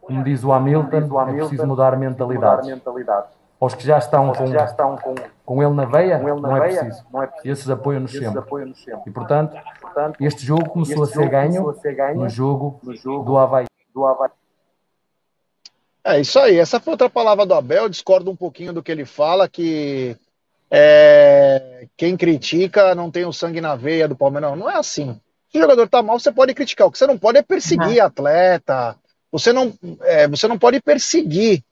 como diz o Hamilton, diz o Hamilton é preciso mudar mentalidades. Mudar mentalidade. Aos que já estão, com, já estão com, com ele na veia, ele na não, é veia preciso. não é preciso. Esses apoiam-nos sempre. Apoiam sempre. E portanto, portanto, este jogo começou, este a, ser jogo ganho a ser ganho no jogo, no jogo do Havaí. Do Havaí. É isso aí. Essa foi outra palavra do Abel. Eu discordo um pouquinho do que ele fala, que é, quem critica não tem o sangue na veia do Palmeiras. Não, não é assim. Se o jogador tá mal, você pode criticar. O que você não pode é perseguir uhum. atleta. Você não, é, você não pode perseguir.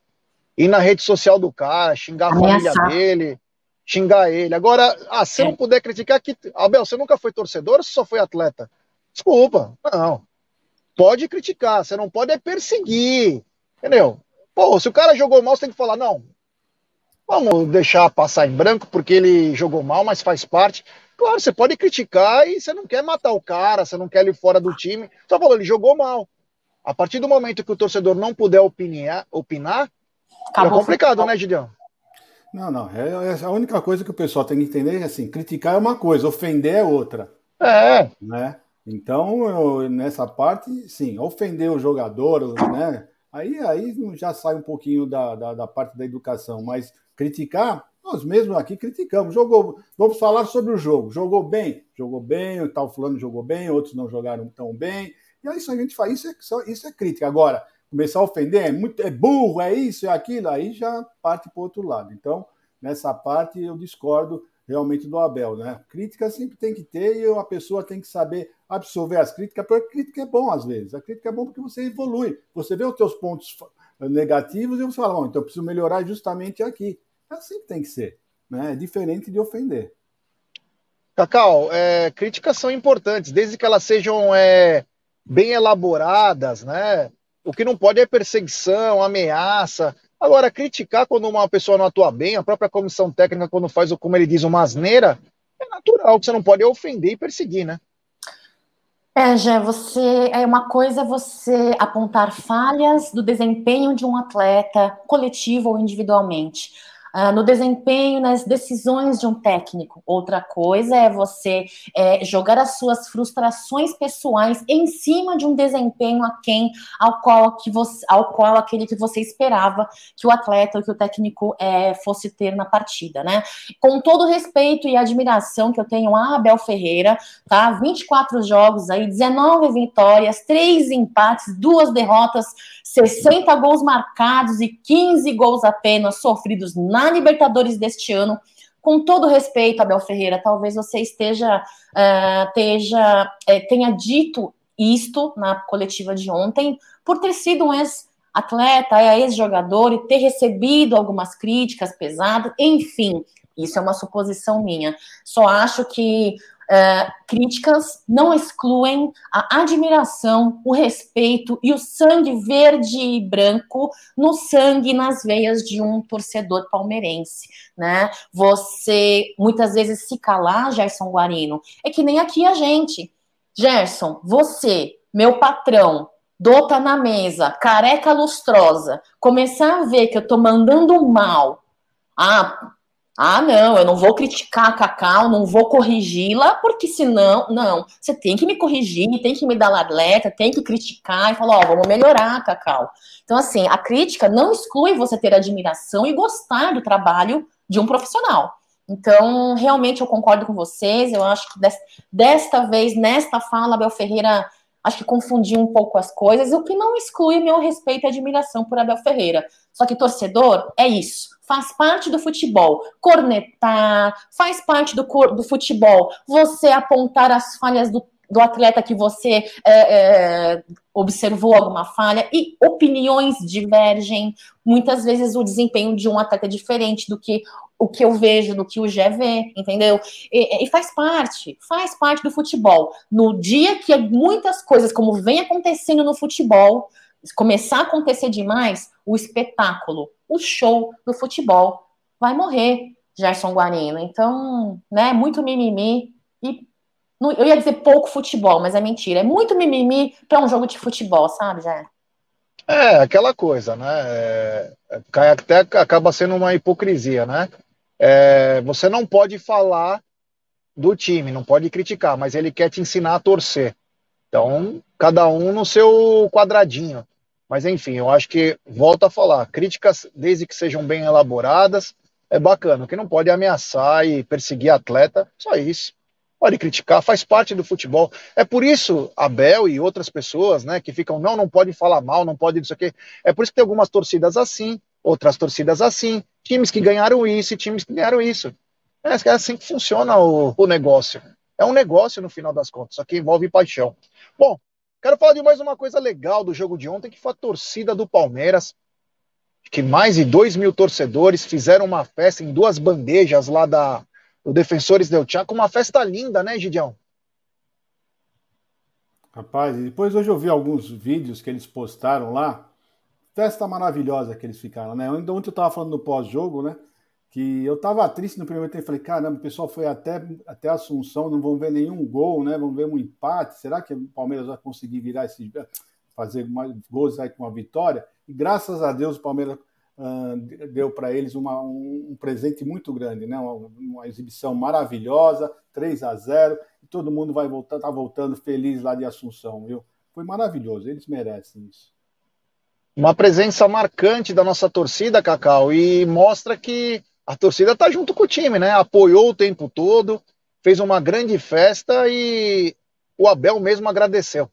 Ir na rede social do cara, xingar a família dele, xingar ele. Agora, ah, se não puder criticar, que. Abel, você nunca foi torcedor ou você só foi atleta? Desculpa, não. Pode criticar, você não pode é perseguir. Entendeu? Pô, se o cara jogou mal, você tem que falar, não, vamos deixar passar em branco porque ele jogou mal, mas faz parte. Claro, você pode criticar e você não quer matar o cara, você não quer ele fora do time. Só falou, ele jogou mal. A partir do momento que o torcedor não puder opinar, opinar é complicado, né, Gideão? Não, não. É, é, a única coisa que o pessoal tem que entender é assim: criticar é uma coisa, ofender é outra. É. Né? Então, eu, nessa parte, sim, ofender o jogador, né? Aí, aí já sai um pouquinho da, da, da, parte da educação, mas criticar, nós mesmos aqui criticamos. Jogou, vamos falar sobre o jogo. Jogou bem, jogou bem, o tal fulano jogou bem, outros não jogaram tão bem. E aí isso a gente faz, isso é, isso é crítica. Agora, começar a ofender, é, muito, é burro, é isso, é aquilo, aí já parte para o outro lado. Então, nessa parte eu discordo realmente do Abel, né? Crítica sempre tem que ter e a pessoa tem que saber absorver as críticas, porque a crítica é bom às vezes. A crítica é bom porque você evolui. Você vê os seus pontos negativos e você fala, oh, então eu preciso melhorar justamente aqui. É assim que tem que ser. Né? É diferente de ofender. Cacau, é, críticas são importantes, desde que elas sejam é, bem elaboradas, né? O que não pode é perseguição, ameaça. Agora, criticar quando uma pessoa não atua bem, a própria comissão técnica, quando faz, como ele diz, uma asneira, é natural, que você não pode ofender e perseguir, né? É, Jé, você é uma coisa você apontar falhas do desempenho de um atleta, coletivo ou individualmente uh, no desempenho, nas decisões de um técnico. Outra coisa é você é, jogar as suas frustrações pessoais em cima de um desempenho a quem, ao qual, que você, ao qual aquele que você esperava que o atleta ou que o técnico é, fosse ter na partida, né? Com todo o respeito e admiração que eu tenho a Abel Ferreira, tá? 24 jogos aí, 19 vitórias, 3 empates, duas derrotas, 60 gols marcados e 15 gols apenas sofridos na na Libertadores deste ano. Com todo respeito, Abel Ferreira, talvez você esteja, uh, tenha dito isto na coletiva de ontem por ter sido um ex-atleta, é, ex-jogador e ter recebido algumas críticas pesadas, enfim, isso é uma suposição minha. Só acho que Uh, críticas não excluem a admiração, o respeito e o sangue verde e branco no sangue nas veias de um torcedor palmeirense, né? Você muitas vezes se calar, Gerson Guarino, é que nem aqui a gente. Gerson, você, meu patrão, dota na mesa, careca lustrosa, começar a ver que eu tô mandando mal. Ah, ah, não, eu não vou criticar a Cacau, não vou corrigi-la, porque senão, não, você tem que me corrigir, tem que me dar alerta, tem que criticar e falar, ó, oh, vamos melhorar, Cacau. Então, assim, a crítica não exclui você ter admiração e gostar do trabalho de um profissional. Então, realmente eu concordo com vocês, eu acho que desta vez, nesta fala, Abel Ferreira acho que confundiu um pouco as coisas, o que não exclui meu respeito e admiração por Abel Ferreira. Só que torcedor é isso faz parte do futebol. Cornetar, faz parte do, do futebol. Você apontar as falhas do, do atleta que você é, é, observou alguma falha e opiniões divergem. Muitas vezes o desempenho de um atleta é diferente do que o que eu vejo, do que o Gé vê, entendeu? E, e, faz parte, faz parte do futebol. No dia que muitas coisas, como vem acontecendo no futebol, começar a acontecer demais, o espetáculo, o show do futebol vai morrer, Gerson Guarino. Então, né, muito mimimi e eu ia dizer pouco futebol, mas é mentira. É muito mimimi para um jogo de futebol, sabe, Jé? É, aquela coisa, né? É, é até acaba sendo uma hipocrisia, né? É, você não pode falar do time, não pode criticar, mas ele quer te ensinar a torcer. Então, cada um no seu quadradinho. Mas enfim, eu acho que, volto a falar, críticas, desde que sejam bem elaboradas, é bacana. O que não pode é ameaçar e perseguir atleta, só isso. Pode criticar, faz parte do futebol. É por isso, Abel e outras pessoas, né, que ficam, não, não pode falar mal, não pode isso aqui. É por isso que tem algumas torcidas assim, outras torcidas assim, times que ganharam isso e times que ganharam isso. É, é assim que funciona o, o negócio. É um negócio no final das contas, só que envolve paixão. Bom, Quero falar de mais uma coisa legal do jogo de ontem, que foi a torcida do Palmeiras, que mais de 2 mil torcedores fizeram uma festa em duas bandejas lá da, do Defensores del Chaco, uma festa linda, né, Gidião? Rapaz, depois hoje eu vi alguns vídeos que eles postaram lá, festa maravilhosa que eles ficaram, né? Ontem eu estava falando no pós-jogo, né? que eu estava triste no primeiro tempo. Falei, caramba, o pessoal foi até, até Assunção, não vão ver nenhum gol, né? Vão ver um empate. Será que o Palmeiras vai conseguir virar esse. fazer mais gols aí com uma vitória? E graças a Deus o Palmeiras uh, deu para eles uma, um, um, presente muito grande, né? Uma, uma, exibição maravilhosa, 3 a 0 e todo mundo vai voltar, tá voltando feliz lá de Assunção, viu? Foi maravilhoso, eles merecem isso. Uma presença marcante da nossa torcida, Cacau, e mostra que a torcida tá junto com o time, né? Apoiou o tempo todo, fez uma grande festa e o Abel mesmo agradeceu.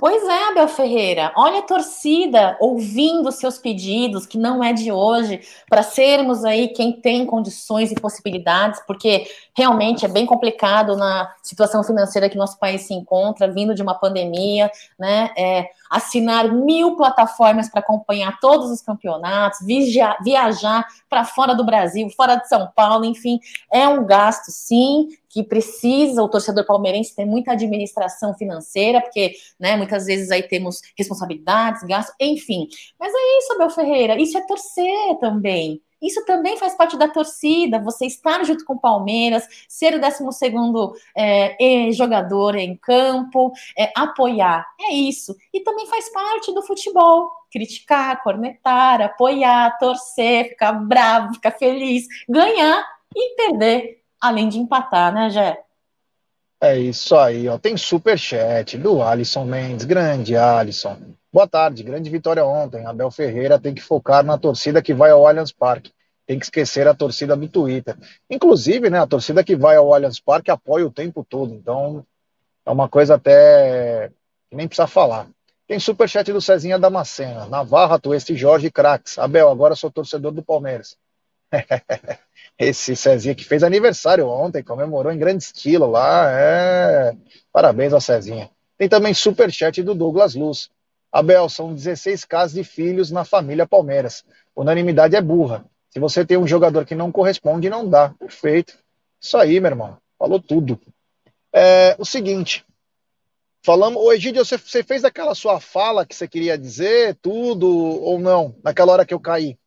Pois é, Abel Ferreira. Olha a torcida ouvindo seus pedidos, que não é de hoje, para sermos aí quem tem condições e possibilidades, porque realmente é bem complicado na situação financeira que nosso país se encontra, vindo de uma pandemia, né? É, assinar mil plataformas para acompanhar todos os campeonatos, viajar para fora do Brasil, fora de São Paulo, enfim, é um gasto, sim, que precisa, o torcedor palmeirense tem muita administração financeira, porque, né, muitas vezes aí temos responsabilidades, gastos, enfim. Mas é isso, Abel Ferreira, isso é torcer também. Isso também faz parte da torcida, você estar junto com o Palmeiras, ser o 12 é, jogador em campo, é, apoiar. É isso. E também faz parte do futebol. Criticar, cornetar, apoiar, torcer, ficar bravo, ficar feliz, ganhar e perder, além de empatar, né, Jé? É isso aí, ó. Tem super chat do Alisson Mendes, grande Alisson. Boa tarde, grande vitória ontem. Abel Ferreira tem que focar na torcida que vai ao Allianz Parque. Tem que esquecer a torcida do Twitter. Inclusive, né, a torcida que vai ao Allianz Parque apoia o tempo todo. Então, é uma coisa até que nem precisa falar. Tem superchat do Cezinha Damascena. Navarra, Tueste Jorge Crax. Abel, agora sou torcedor do Palmeiras. Esse Cezinha que fez aniversário ontem, comemorou em grande estilo lá. É... Parabéns ao Cezinha. Tem também superchat do Douglas Luz. Abel, são 16 casos de filhos na família Palmeiras. Unanimidade é burra. Se você tem um jogador que não corresponde, não dá. Perfeito. Isso aí, meu irmão. Falou tudo. É, o seguinte. Falamos, o Egídio, você, você fez aquela sua fala que você queria dizer, tudo, ou não? Naquela hora que eu caí.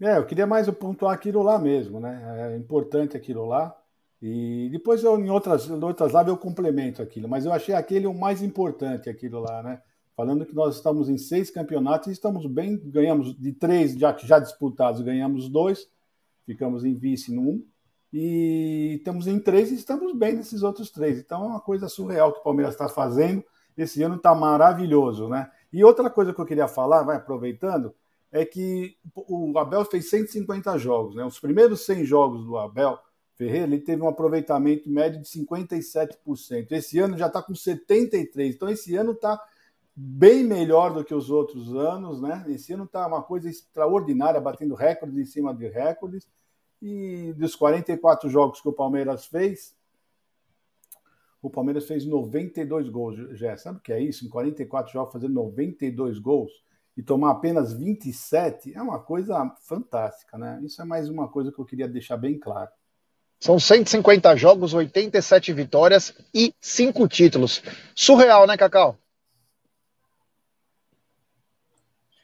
É, eu queria mais pontuar aquilo lá mesmo, né? É importante aquilo lá. E depois eu, em outras, em outras lives eu complemento aquilo, mas eu achei aquele o mais importante, aquilo lá, né? falando que nós estamos em seis campeonatos e estamos bem, ganhamos de três já, já disputados, ganhamos dois, ficamos em vice no um, e estamos em três e estamos bem nesses outros três. Então é uma coisa surreal que o Palmeiras está fazendo. Esse ano está maravilhoso, né? E outra coisa que eu queria falar, vai aproveitando, é que o Abel fez 150 jogos, né? Os primeiros 100 jogos do Abel Ferreira, ele teve um aproveitamento médio de 57%. Esse ano já está com 73%. Então esse ano está bem melhor do que os outros anos, né? Esse ano está uma coisa extraordinária, batendo recordes em cima de recordes. E dos 44 jogos que o Palmeiras fez, o Palmeiras fez 92 gols. Já sabe o que é isso? Em 44 jogos, fazer 92 gols e tomar apenas 27 é uma coisa fantástica, né? Isso é mais uma coisa que eu queria deixar bem claro. São 150 jogos, 87 vitórias e 5 títulos. Surreal, né, Cacau?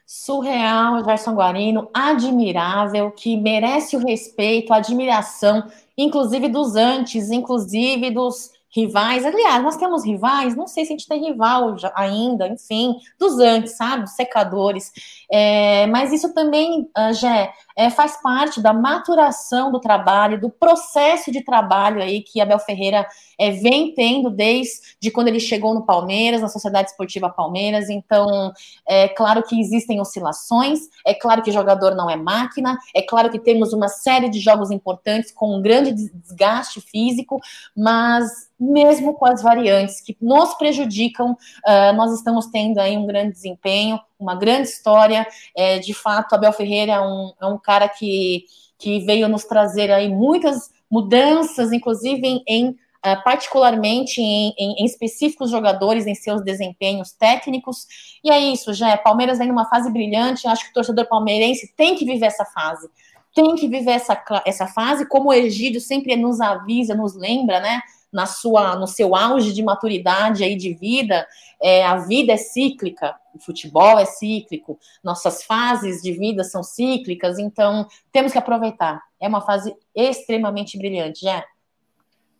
surreal, Gerson Guarino, admirável, que merece o respeito, a admiração, inclusive dos antes, inclusive dos rivais. Aliás, nós temos rivais, não sei se a gente tem rival ainda, enfim, dos antes, sabe? Dos secadores. É, mas isso também, uh, Gé, é, faz parte da maturação do trabalho, do processo de trabalho aí que Abel Ferreira é, vem tendo desde quando ele chegou no Palmeiras, na Sociedade Esportiva Palmeiras. Então, é claro que existem oscilações, é claro que jogador não é máquina, é claro que temos uma série de jogos importantes com um grande desgaste físico, mas mesmo com as variantes que nos prejudicam, uh, nós estamos tendo aí um grande desempenho, uma grande história. É, de fato, Abel Ferreira é um, é um cara que, que veio nos trazer aí muitas mudanças, inclusive em, em uh, particularmente em, em, em, específicos jogadores, em seus desempenhos técnicos. E é isso, já é Palmeiras vem numa fase brilhante. Acho que o torcedor palmeirense tem que viver essa fase. Tem que viver essa, essa fase, como o Egídio sempre nos avisa, nos lembra, né? Na sua, no seu auge de maturidade aí de vida, é, a vida é cíclica, o futebol é cíclico, nossas fases de vida são cíclicas, então temos que aproveitar. É uma fase extremamente brilhante, já.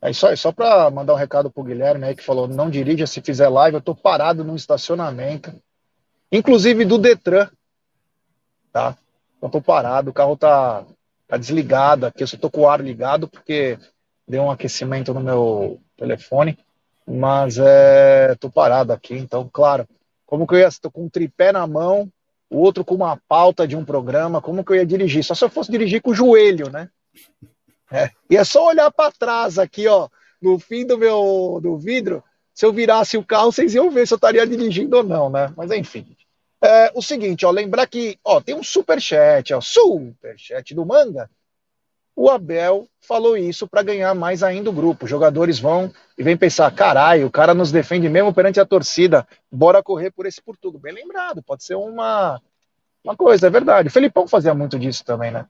É só, é só para mandar um recado pro Guilherme aí que falou: não dirija se fizer live, eu tô parado no estacionamento, inclusive do Detran, tá? Eu tô parado, o carro tá, tá desligado aqui, eu só tô com o ar ligado porque deu um aquecimento no meu telefone, mas é, tô parado aqui, então, claro, como que eu ia, tô com um tripé na mão, o outro com uma pauta de um programa, como que eu ia dirigir? Só se eu fosse dirigir com o joelho, né? É, e é só olhar para trás aqui, ó, no fim do meu do vidro, Se eu virasse o carro, vocês iam ver se eu estaria dirigindo ou não, né? Mas enfim. É, o seguinte, ó, lembrar que ó, tem um super chat, ó, super chat do Manga. O Abel falou isso para ganhar mais ainda o grupo. Os jogadores vão e vem pensar, caralho, o cara nos defende mesmo perante a torcida. Bora correr por esse por tudo. Bem lembrado, pode ser uma uma coisa, é verdade. O Felipão fazia muito disso também, né?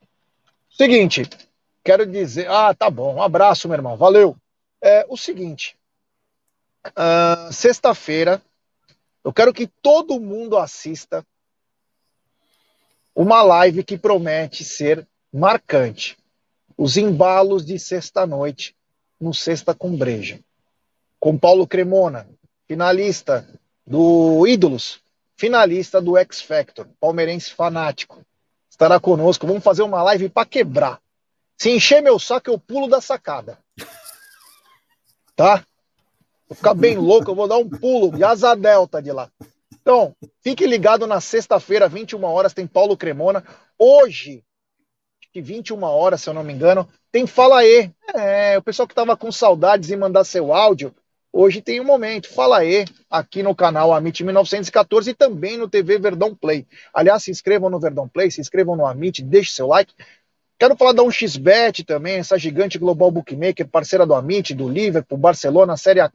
Seguinte, quero dizer. Ah, tá bom. Um abraço, meu irmão. Valeu. É o seguinte. Uh, Sexta-feira, eu quero que todo mundo assista uma live que promete ser marcante. Os embalos de sexta-noite no Sexta com Breja. Com Paulo Cremona, finalista do Ídolos, finalista do X Factor, palmeirense fanático. Estará conosco. Vamos fazer uma live para quebrar. Se encher meu saco, eu pulo da sacada. Tá? Vou ficar bem louco, eu vou dar um pulo de asa delta de lá. Então, fique ligado na sexta-feira, 21 horas, tem Paulo Cremona. Hoje, que 21 horas, se eu não me engano, tem Fala aí. É, o pessoal que estava com saudades em mandar seu áudio, Hoje tem um momento, fala aí, aqui no canal Amit 1914 e também no TV Verdão Play. Aliás, se inscrevam no Verdão Play, se inscrevam no Amit, deixe seu like. Quero falar da 1xBet também, essa gigante global bookmaker, parceira do Amit, do Liverpool, Barcelona, Série A.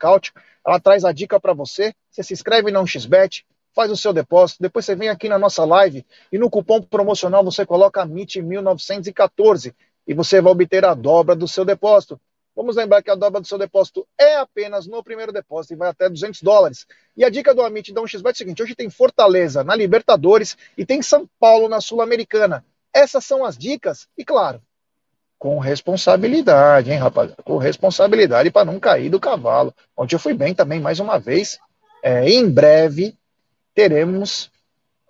Ela traz a dica para você. Você se inscreve na 1xBet, faz o seu depósito, depois você vem aqui na nossa live e no cupom promocional você coloca Amit 1914 e você vai obter a dobra do seu depósito. Vamos lembrar que a dobra do seu depósito é apenas no primeiro depósito e vai até 200 dólares. E a dica do Amit da 1xBet é o seguinte: hoje tem Fortaleza na Libertadores e tem São Paulo na Sul-Americana. Essas são as dicas e, claro, com responsabilidade, hein, rapaziada? Com responsabilidade para não cair do cavalo. Ontem eu fui bem também, mais uma vez. É, em breve teremos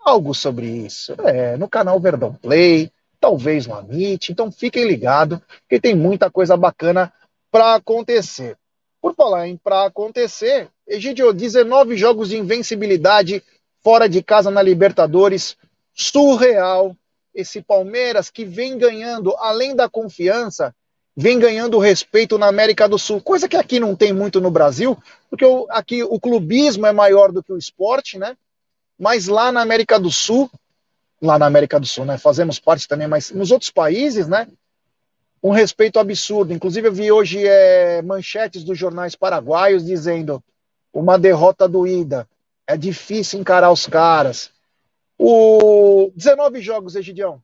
algo sobre isso. É, no canal Verdão Play, talvez no Amit. Então fiquem ligados, que tem muita coisa bacana para acontecer. Por falar em para acontecer, Egidio, 19 jogos de invencibilidade fora de casa na Libertadores, surreal. Esse Palmeiras que vem ganhando, além da confiança, vem ganhando respeito na América do Sul, coisa que aqui não tem muito no Brasil, porque aqui o clubismo é maior do que o esporte, né? Mas lá na América do Sul, lá na América do Sul, né? Fazemos parte também, mas nos outros países, né? um respeito absurdo. Inclusive, eu vi hoje é, manchetes dos jornais paraguaios dizendo uma derrota doída. É difícil encarar os caras. O 19 jogos, Egidião.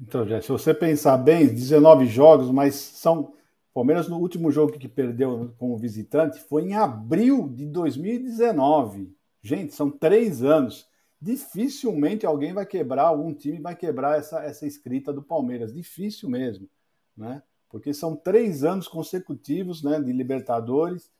Então, já, se você pensar bem, 19 jogos, mas são. Palmeiras, no último jogo que perdeu como visitante, foi em abril de 2019. Gente, são três anos dificilmente alguém vai quebrar, algum time vai quebrar essa, essa escrita do Palmeiras. Difícil mesmo, né? Porque são três anos consecutivos né, de Libertadores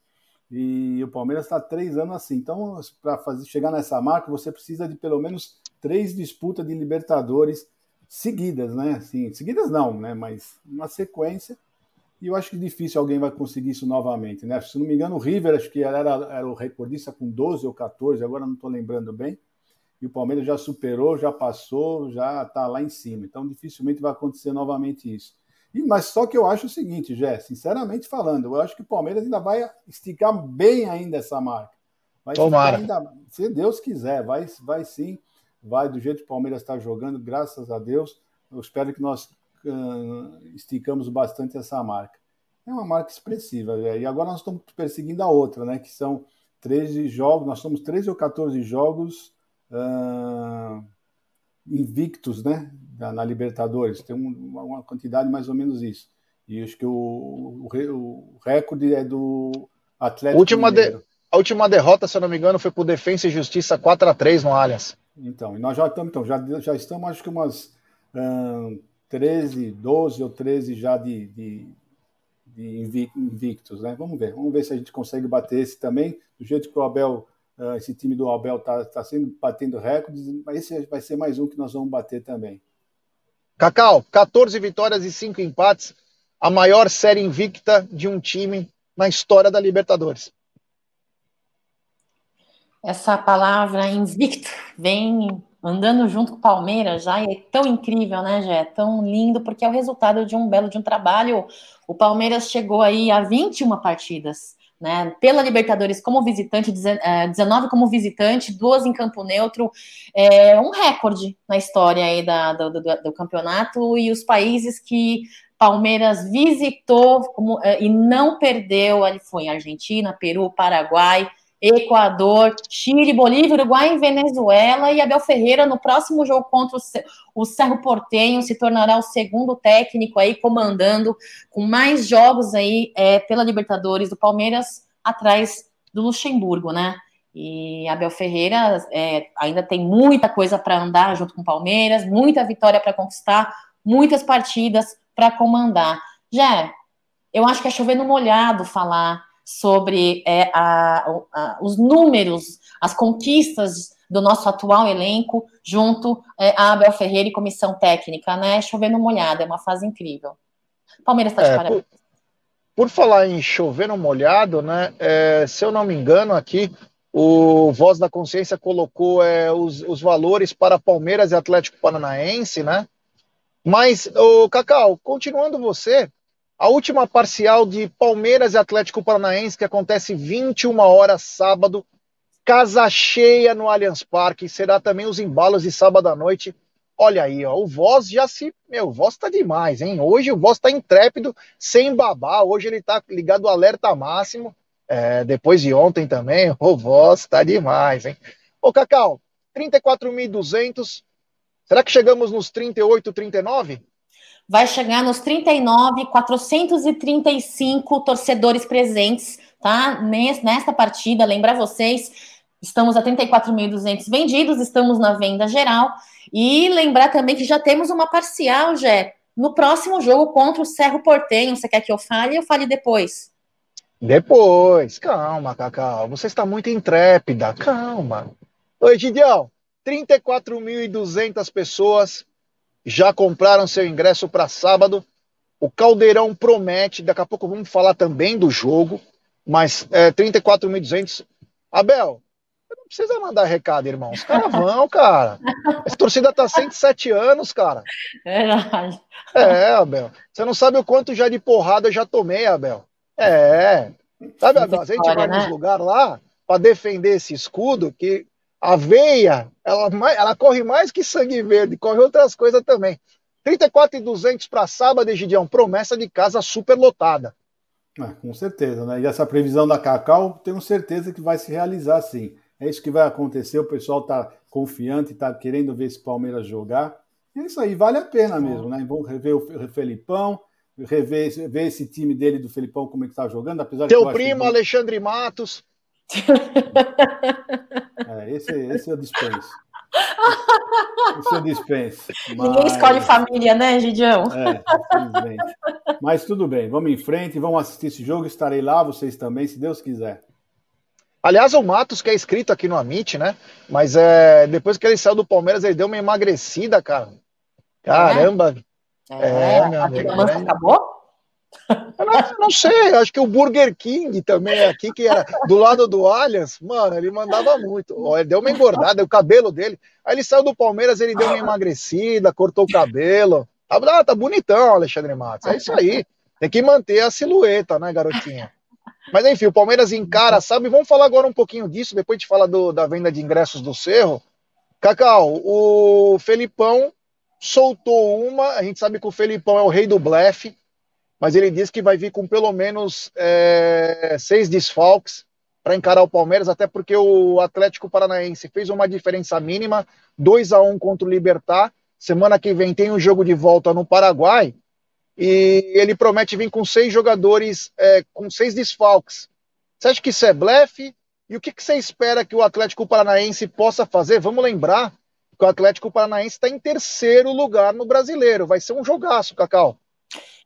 e o Palmeiras está três anos assim. Então, para chegar nessa marca, você precisa de pelo menos três disputas de Libertadores seguidas, né? Assim, seguidas não, né? Mas uma sequência. E eu acho que difícil alguém vai conseguir isso novamente, né? Se não me engano, o River, acho que era, era o recordista com 12 ou 14, agora não estou lembrando bem e o Palmeiras já superou, já passou, já está lá em cima. Então, dificilmente vai acontecer novamente isso. E, mas só que eu acho o seguinte, Jé, sinceramente falando, eu acho que o Palmeiras ainda vai esticar bem ainda essa marca. Vai Tomara. Ainda, se Deus quiser, vai, vai sim, vai do jeito que o Palmeiras está jogando, graças a Deus. Eu espero que nós esticamos bastante essa marca. É uma marca expressiva, Jé. E agora nós estamos perseguindo a outra, né? Que são 13 jogos, nós somos 13 ou 14 jogos uh, invictos né, na, na, Libertadores. Tem uma, uma, quantidade mais ou menos isso. E acho que o, o, o recorde é do Atlético última de, A última derrota, se eu não me engano, foi por Defensa e Justiça 4 a 3 no Allianz. Então, e nós já estamos, então, já, já estamos, acho que umas uh, 13, 12 ou 13 já de, de, de invictos, né? Vamos ver, vamos ver se a gente consegue bater esse também, do jeito que o Abel Uh, esse time do Abel está tá sendo batendo recordes, mas esse vai ser mais um que nós vamos bater também. Cacau, 14 vitórias e 5 empates, a maior série invicta de um time na história da Libertadores. Essa palavra invicto vem andando junto com o Palmeiras já é tão incrível, né, Jé? Tão lindo, porque é o resultado de um belo de um trabalho. O Palmeiras chegou aí a 21 partidas né? Pela Libertadores como visitante, 19 é, como visitante, duas em campo neutro, é um recorde na história aí da, do, do, do campeonato e os países que Palmeiras visitou como, é, e não perdeu, ali foi Argentina, Peru, Paraguai, Equador, Chile, Bolívia, Uruguai e Venezuela. E Abel Ferreira, no próximo jogo contra o Cerro Portenho, se tornará o segundo técnico aí, comandando com mais jogos aí é, pela Libertadores do Palmeiras, atrás do Luxemburgo, né? E Abel Ferreira é, ainda tem muita coisa para andar junto com o Palmeiras, muita vitória para conquistar, muitas partidas para comandar. Já, eu acho que é chover no molhado falar sobre é, a, a, os números, as conquistas do nosso atual elenco junto é, a Abel Ferreira e comissão técnica, né? Chover no molhado, é uma fase incrível. Palmeiras está de é, parabéns. Por, por, falar em chover no molhado, né? É, se eu não me engano, aqui o Voz da Consciência colocou é, os, os valores para Palmeiras e Atlético Paranaense, né? Mas, o Cacau, continuando você, a última parcial de Palmeiras e Atlético Paranaense, que acontece 21 horas sábado, casa cheia no Allianz Parque, será também os embalos de sábado à noite. Olha aí, ó, o Voz já se. Meu, o Voz tá demais, hein? Hoje o Voz tá intrépido, sem babar. Hoje ele tá ligado ao alerta máximo. É, depois de ontem também, o Voz tá demais, hein? Ô, Cacau, 34.200. Será que chegamos nos 38, 39? Vai chegar nos 39, 435 torcedores presentes, tá? Nesta partida, lembrar vocês, estamos a 34.200 vendidos, estamos na venda geral. E lembrar também que já temos uma parcial, Jé, no próximo jogo contra o Cerro Portenho. Você quer que eu fale ou fale depois? Depois, calma, Cacau. Você está muito intrépida, calma. Oi, Gideão, 34.200 pessoas já compraram seu ingresso para sábado. O Caldeirão promete, daqui a pouco vamos falar também do jogo, mas é, 34.200. Abel, não precisa mandar recado, irmão. Os caras vão, cara. Essa torcida tá 107 anos, cara. É verdade. É, Abel. Você não sabe o quanto já de porrada eu já tomei, Abel. É. Sabe, Abel, a gente vai né? nos lugares lá para defender esse escudo que a veia, ela, ela corre mais que sangue verde, corre outras coisas também. 34,200 para sábado, Egidião, promessa de casa super lotada. Ah, com certeza, né? E essa previsão da Cacau, tenho certeza que vai se realizar sim. É isso que vai acontecer, o pessoal está confiante, está querendo ver esse Palmeiras jogar. É isso aí, vale a pena mesmo, né? Vamos rever o Felipão, rever ver esse time dele do Felipão, como é que está jogando, apesar Teu primo, que... Alexandre Matos. É, esse, esse eu dispenso. Esse eu dispenso. Mas... Ninguém escolhe família, né, Gidião? É, Mas tudo bem, vamos em frente, vamos assistir esse jogo. Estarei lá, vocês também, se Deus quiser. Aliás, o Matos, que é inscrito aqui no Amit, né? Mas é, depois que ele saiu do Palmeiras, ele deu uma emagrecida, cara. Caramba! É, é meu amigo. A acabou? Não, não, sei, acho que o Burger King também aqui, que era do lado do Allianz, mano, ele mandava muito. Ele deu uma engordada, o cabelo dele. Aí ele saiu do Palmeiras, ele deu uma emagrecida, cortou o cabelo. Ah, tá bonitão, Alexandre Matos. É isso aí. Tem que manter a silhueta, né, garotinha? Mas enfim, o Palmeiras encara, sabe? Vamos falar agora um pouquinho disso, depois de falar do, da venda de ingressos do Cerro. Cacau, o Felipão soltou uma, a gente sabe que o Felipão é o rei do blefe, mas ele disse que vai vir com pelo menos é, seis desfalques para encarar o Palmeiras, até porque o Atlético Paranaense fez uma diferença mínima, 2 a 1 contra o Libertar. Semana que vem tem um jogo de volta no Paraguai e ele promete vir com seis jogadores, é, com seis desfalques. Você acha que isso é blefe? E o que, que você espera que o Atlético Paranaense possa fazer? Vamos lembrar que o Atlético Paranaense está em terceiro lugar no brasileiro. Vai ser um jogaço, Cacau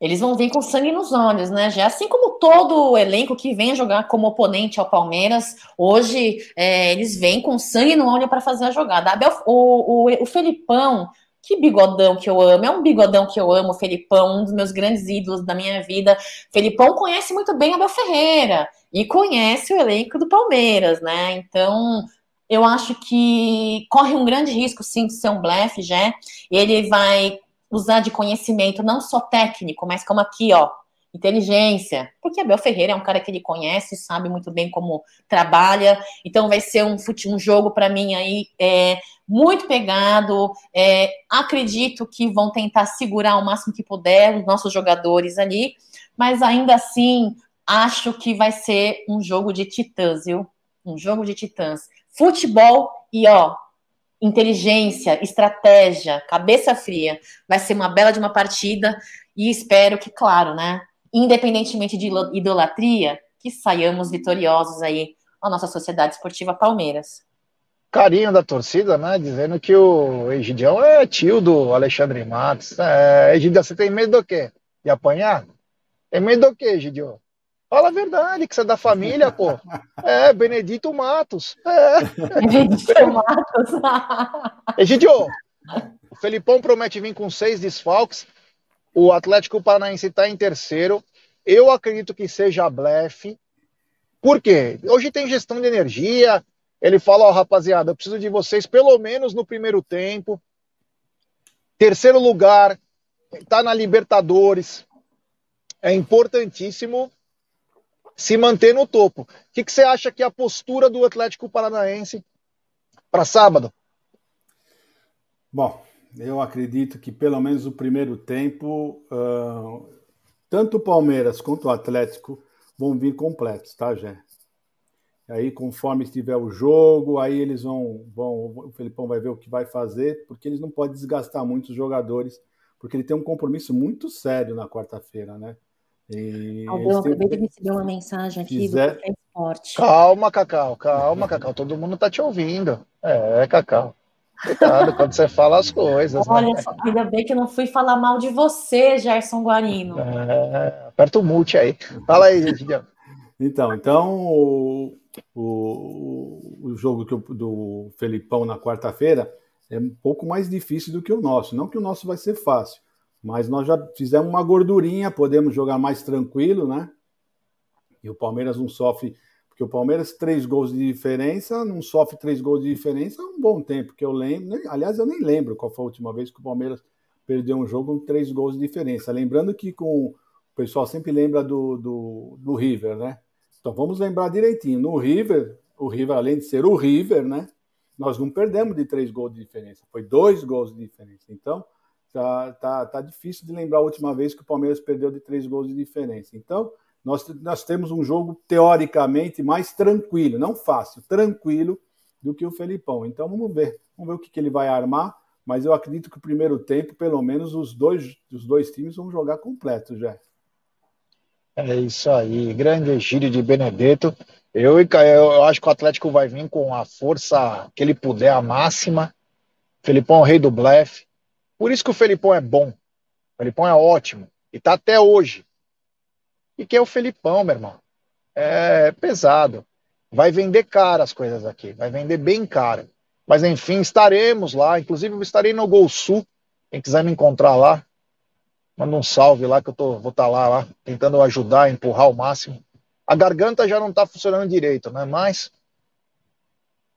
eles vão vir com sangue nos olhos, né? Já assim como todo o elenco que vem jogar como oponente ao Palmeiras, hoje é, eles vêm com sangue no olho para fazer a jogada. Abel, o, o, o Felipão, que bigodão que eu amo, é um bigodão que eu amo, Felipão, um dos meus grandes ídolos da minha vida. Felipão conhece muito bem Abel Ferreira e conhece o elenco do Palmeiras, né? Então, eu acho que corre um grande risco, sim, de ser um blefe, já. Ele vai usar de conhecimento não só técnico, mas como aqui, ó, inteligência, porque Abel Ferreira é um cara que ele conhece, sabe muito bem como trabalha, então vai ser um, um jogo para mim aí é, muito pegado. É, acredito que vão tentar segurar o máximo que puder os nossos jogadores ali, mas ainda assim acho que vai ser um jogo de titãs, viu? Um jogo de titãs. Futebol e ó, inteligência, estratégia, cabeça fria. Vai ser uma bela de uma partida e espero que, claro, né? independentemente de idolatria, que saiamos vitoriosos aí na nossa Sociedade Esportiva Palmeiras. Carinho da torcida, né? Dizendo que o Egidião é tio do Alexandre Matos. É, Egidião, você tem medo do quê? De apanhar? Tem medo do quê, Egidião? Fala a verdade, que você é da família, pô. É, Benedito Matos. É. Benedito Matos. Egidio, o Felipão promete vir com seis desfalques. O Atlético Paranaense está em terceiro. Eu acredito que seja blefe. Por quê? Hoje tem gestão de energia. Ele fala, ó, oh, rapaziada, eu preciso de vocês pelo menos no primeiro tempo. Terceiro lugar, está na Libertadores. É importantíssimo se manter no topo. O que, que você acha que é a postura do Atlético Paranaense para sábado? Bom, eu acredito que pelo menos o primeiro tempo, uh, tanto o Palmeiras quanto o Atlético vão vir completos, tá, Jé? Aí, conforme estiver o jogo, aí eles vão, vão. O Felipão vai ver o que vai fazer, porque eles não podem desgastar muito os jogadores, porque ele tem um compromisso muito sério na quarta-feira, né? E Aldão, acabei de receber uma mensagem aqui quiser... do Esporte. Calma, Cacau, calma, Cacau. Todo mundo tá te ouvindo. É, Cacau. Cuidado quando você fala as coisas. Né? Olha, né? ainda bem que eu não fui falar mal de você, Gerson Guarino. É, aperta o mute aí. Fala aí, gente. Então, então o, o, o jogo que eu, do Felipão na quarta-feira é um pouco mais difícil do que o nosso. Não que o nosso vai ser fácil, mas nós já fizemos uma gordurinha, podemos jogar mais tranquilo, né? E o Palmeiras não sofre porque o Palmeiras, três gols de diferença, não sofre três gols de diferença há um bom tempo, que eu lembro. Aliás, eu nem lembro qual foi a última vez que o Palmeiras perdeu um jogo com três gols de diferença. Lembrando que com o pessoal sempre lembra do, do, do River, né? Então vamos lembrar direitinho. No River, o River, além de ser o River, né? Nós não perdemos de três gols de diferença, foi dois gols de diferença. Então, tá, tá, tá difícil de lembrar a última vez que o Palmeiras perdeu de três gols de diferença. Então, nós, nós temos um jogo teoricamente mais tranquilo, não fácil, tranquilo do que o Felipão. Então vamos ver, vamos ver o que, que ele vai armar. Mas eu acredito que o primeiro tempo, pelo menos, os dois, os dois times vão jogar completo, já. É isso aí, grande giro de Benedetto. Eu, eu acho que o Atlético vai vir com a força que ele puder, a máxima. Felipão rei do blefe. Por isso que o Felipão é bom. O Felipão é ótimo. E tá até hoje. E que é o Felipão, meu irmão. É pesado. Vai vender caro as coisas aqui. Vai vender bem caro. Mas enfim, estaremos lá. Inclusive, eu estarei no Gol Sul. Quem quiser me encontrar lá, manda um salve lá que eu tô, vou estar tá lá, lá, tentando ajudar, empurrar o máximo. A garganta já não está funcionando direito, né? Mas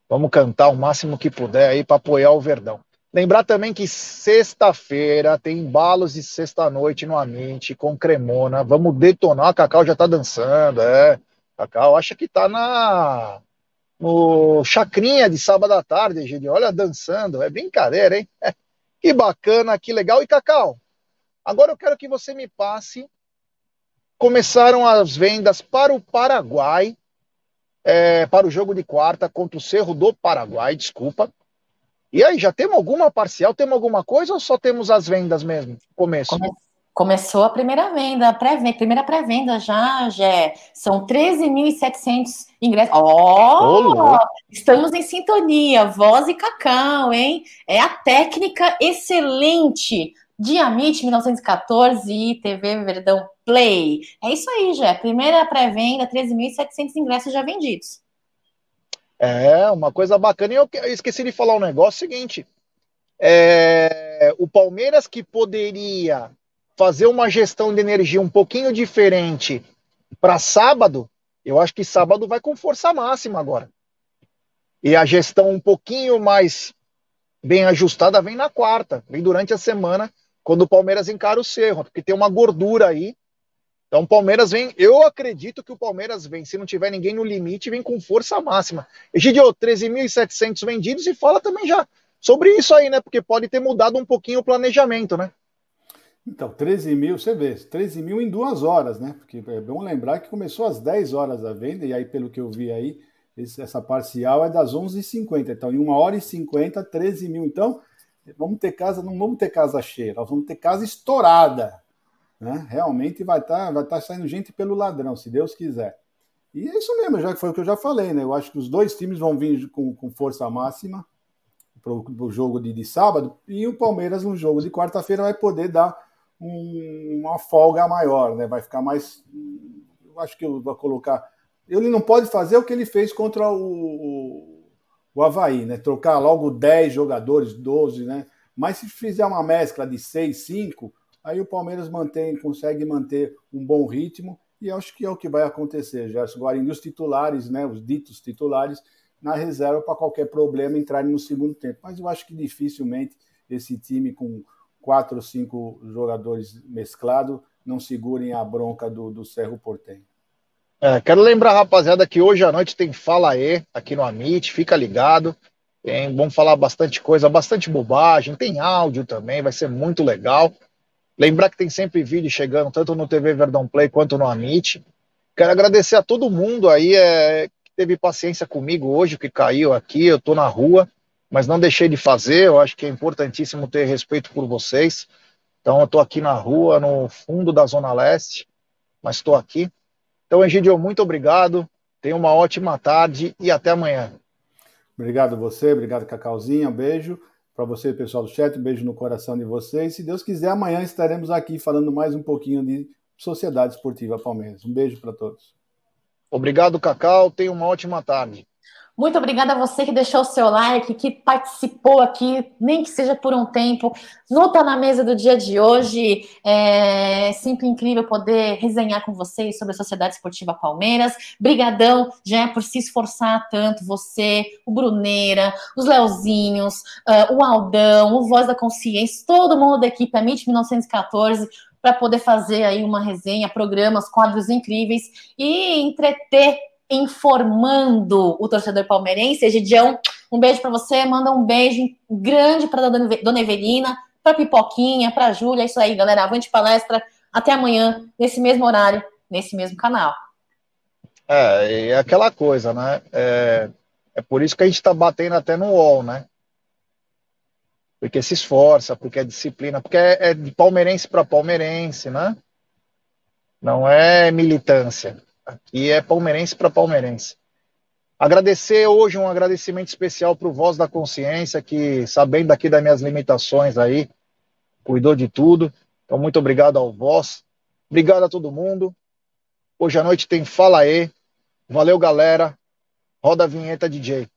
vamos cantar o máximo que puder aí para apoiar o Verdão. Lembrar também que sexta-feira tem balos de sexta-noite no Aminte com Cremona. Vamos detonar. A Cacau já tá dançando, é. Cacau acha que tá na no Chacrinha de sábado à tarde, gente. Olha, dançando. É brincadeira, hein? É. Que bacana, que legal. E Cacau, agora eu quero que você me passe. Começaram as vendas para o Paraguai, é, para o jogo de quarta contra o Cerro do Paraguai, desculpa. E aí, já temos alguma parcial? Temos alguma coisa ou só temos as vendas mesmo? Começo. Come começou a primeira venda, pré primeira pré-venda já, já. São 13.700 ingressos. Ó, oh, estamos em sintonia, voz e cacau, hein? É a técnica excelente de Amit 1914 e TV Verdão Play. É isso aí, já. Primeira pré-venda, 13.700 ingressos já vendidos. É, uma coisa bacana. E eu esqueci de falar um negócio seguinte. É, o Palmeiras que poderia fazer uma gestão de energia um pouquinho diferente para sábado, eu acho que sábado vai com força máxima agora. E a gestão um pouquinho mais bem ajustada vem na quarta, vem durante a semana, quando o Palmeiras encara o Cerro, porque tem uma gordura aí Então o Palmeiras vem, eu acredito que o Palmeiras vem, se não tiver ninguém no limite, vem com força máxima. Egidio, 13.700 vendidos e fala também já sobre isso aí, né? Porque pode ter mudado um pouquinho o planejamento, né? Então, 13 mil, você vê, 13 mil em duas horas, né? Porque é bom lembrar que começou às 10 horas a venda, e aí, pelo que eu vi aí, essa parcial é das 11h50. Então, em uma hora e 50, 13 mil. Então, vamos ter casa, não vamos ter casa cheia, nós vamos ter casa estourada. Né? Realmente vai estar tá, vai tá saindo gente pelo ladrão, se Deus quiser. E é isso mesmo, já foi o que eu já falei, né? Eu acho que os dois times vão vir com, com força máxima para o jogo de, de sábado, e o Palmeiras no jogo de quarta-feira vai poder dar um, uma folga maior, né? Vai ficar mais. Eu acho que eu vou colocar. Ele não pode fazer o que ele fez contra o, o, o Havaí, né? Trocar logo 10 jogadores, 12, né? Mas se fizer uma mescla de 6, 5, aí o Palmeiras mantém, consegue manter um bom ritmo, e acho que é o que vai acontecer, Gerson Guarani, os titulares, né? Os ditos titulares na reserva para qualquer problema entrarem no segundo tempo. Mas eu acho que dificilmente esse time com quatro ou cinco jogadores mesclados não segurem a bronca do, do Cerro Portenho. É, quero lembrar, rapaziada, que hoje à noite tem Fala E aqui no Amit, fica ligado. Tem, vamos falar bastante coisa, bastante bobagem, tem áudio também, vai ser muito legal. Lembrar que tem sempre vídeo chegando, tanto no TV Verdão Play quanto no Amit. Quero agradecer a todo mundo aí é, que teve paciência comigo hoje, que caiu aqui, eu tô na rua mas não deixei de fazer. Eu acho que é importantíssimo ter respeito por vocês. Então, eu estou aqui na rua, no fundo da Zona Leste, mas estou aqui. Então, Egidio, muito obrigado. Tenha uma ótima tarde e até amanhã. Obrigado você, obrigado Cacauzinha, um beijo para você, pessoal do chat, um beijo no coração de vocês. Se Deus quiser, amanhã estaremos aqui falando mais um pouquinho de Sociedade Esportiva Palmeiras. Um beijo para todos. Obrigado, Cacau. Tenha uma ótima tarde. Muito obrigada a você que deixou o seu like, que participou aqui, nem que seja por um tempo, no Tá na Mesa do dia de hoje. É sempre incrível poder resenhar com vocês sobre a Sociedade Esportiva Palmeiras. Brigadão, já é por se esforçar tanto, você, o Bruneira, os Leozinhos, uh, o Aldão, o Voz da Consciência, todo mundo da equipe Amit 1914, para poder fazer aí uma resenha, programas, quadros incríveis e entreter informando o torcedor palmeirense. Egidião, um beijo para você, manda um beijo grande para Dona Evelina, para Pipoquinha, para Júlia, é isso aí, galera. Avante palestra, até amanhã, nesse mesmo horário, nesse mesmo canal. É, é aquela coisa, né? É, é por isso que a gente está batendo até no UOL, né? Porque se esforça, porque é disciplina, porque é, é de palmeirense para palmeirense, né? Não é militância. Aqui é palmeirense para palmeirense. Agradecer hoje um agradecimento especial para o Voz da Consciência, que, sabendo aqui das minhas limitações aí, cuidou de tudo. Então, muito obrigado ao Voz. Obrigado a todo mundo. Hoje à noite tem Fala E. Valeu, galera. Roda a vinheta, DJ.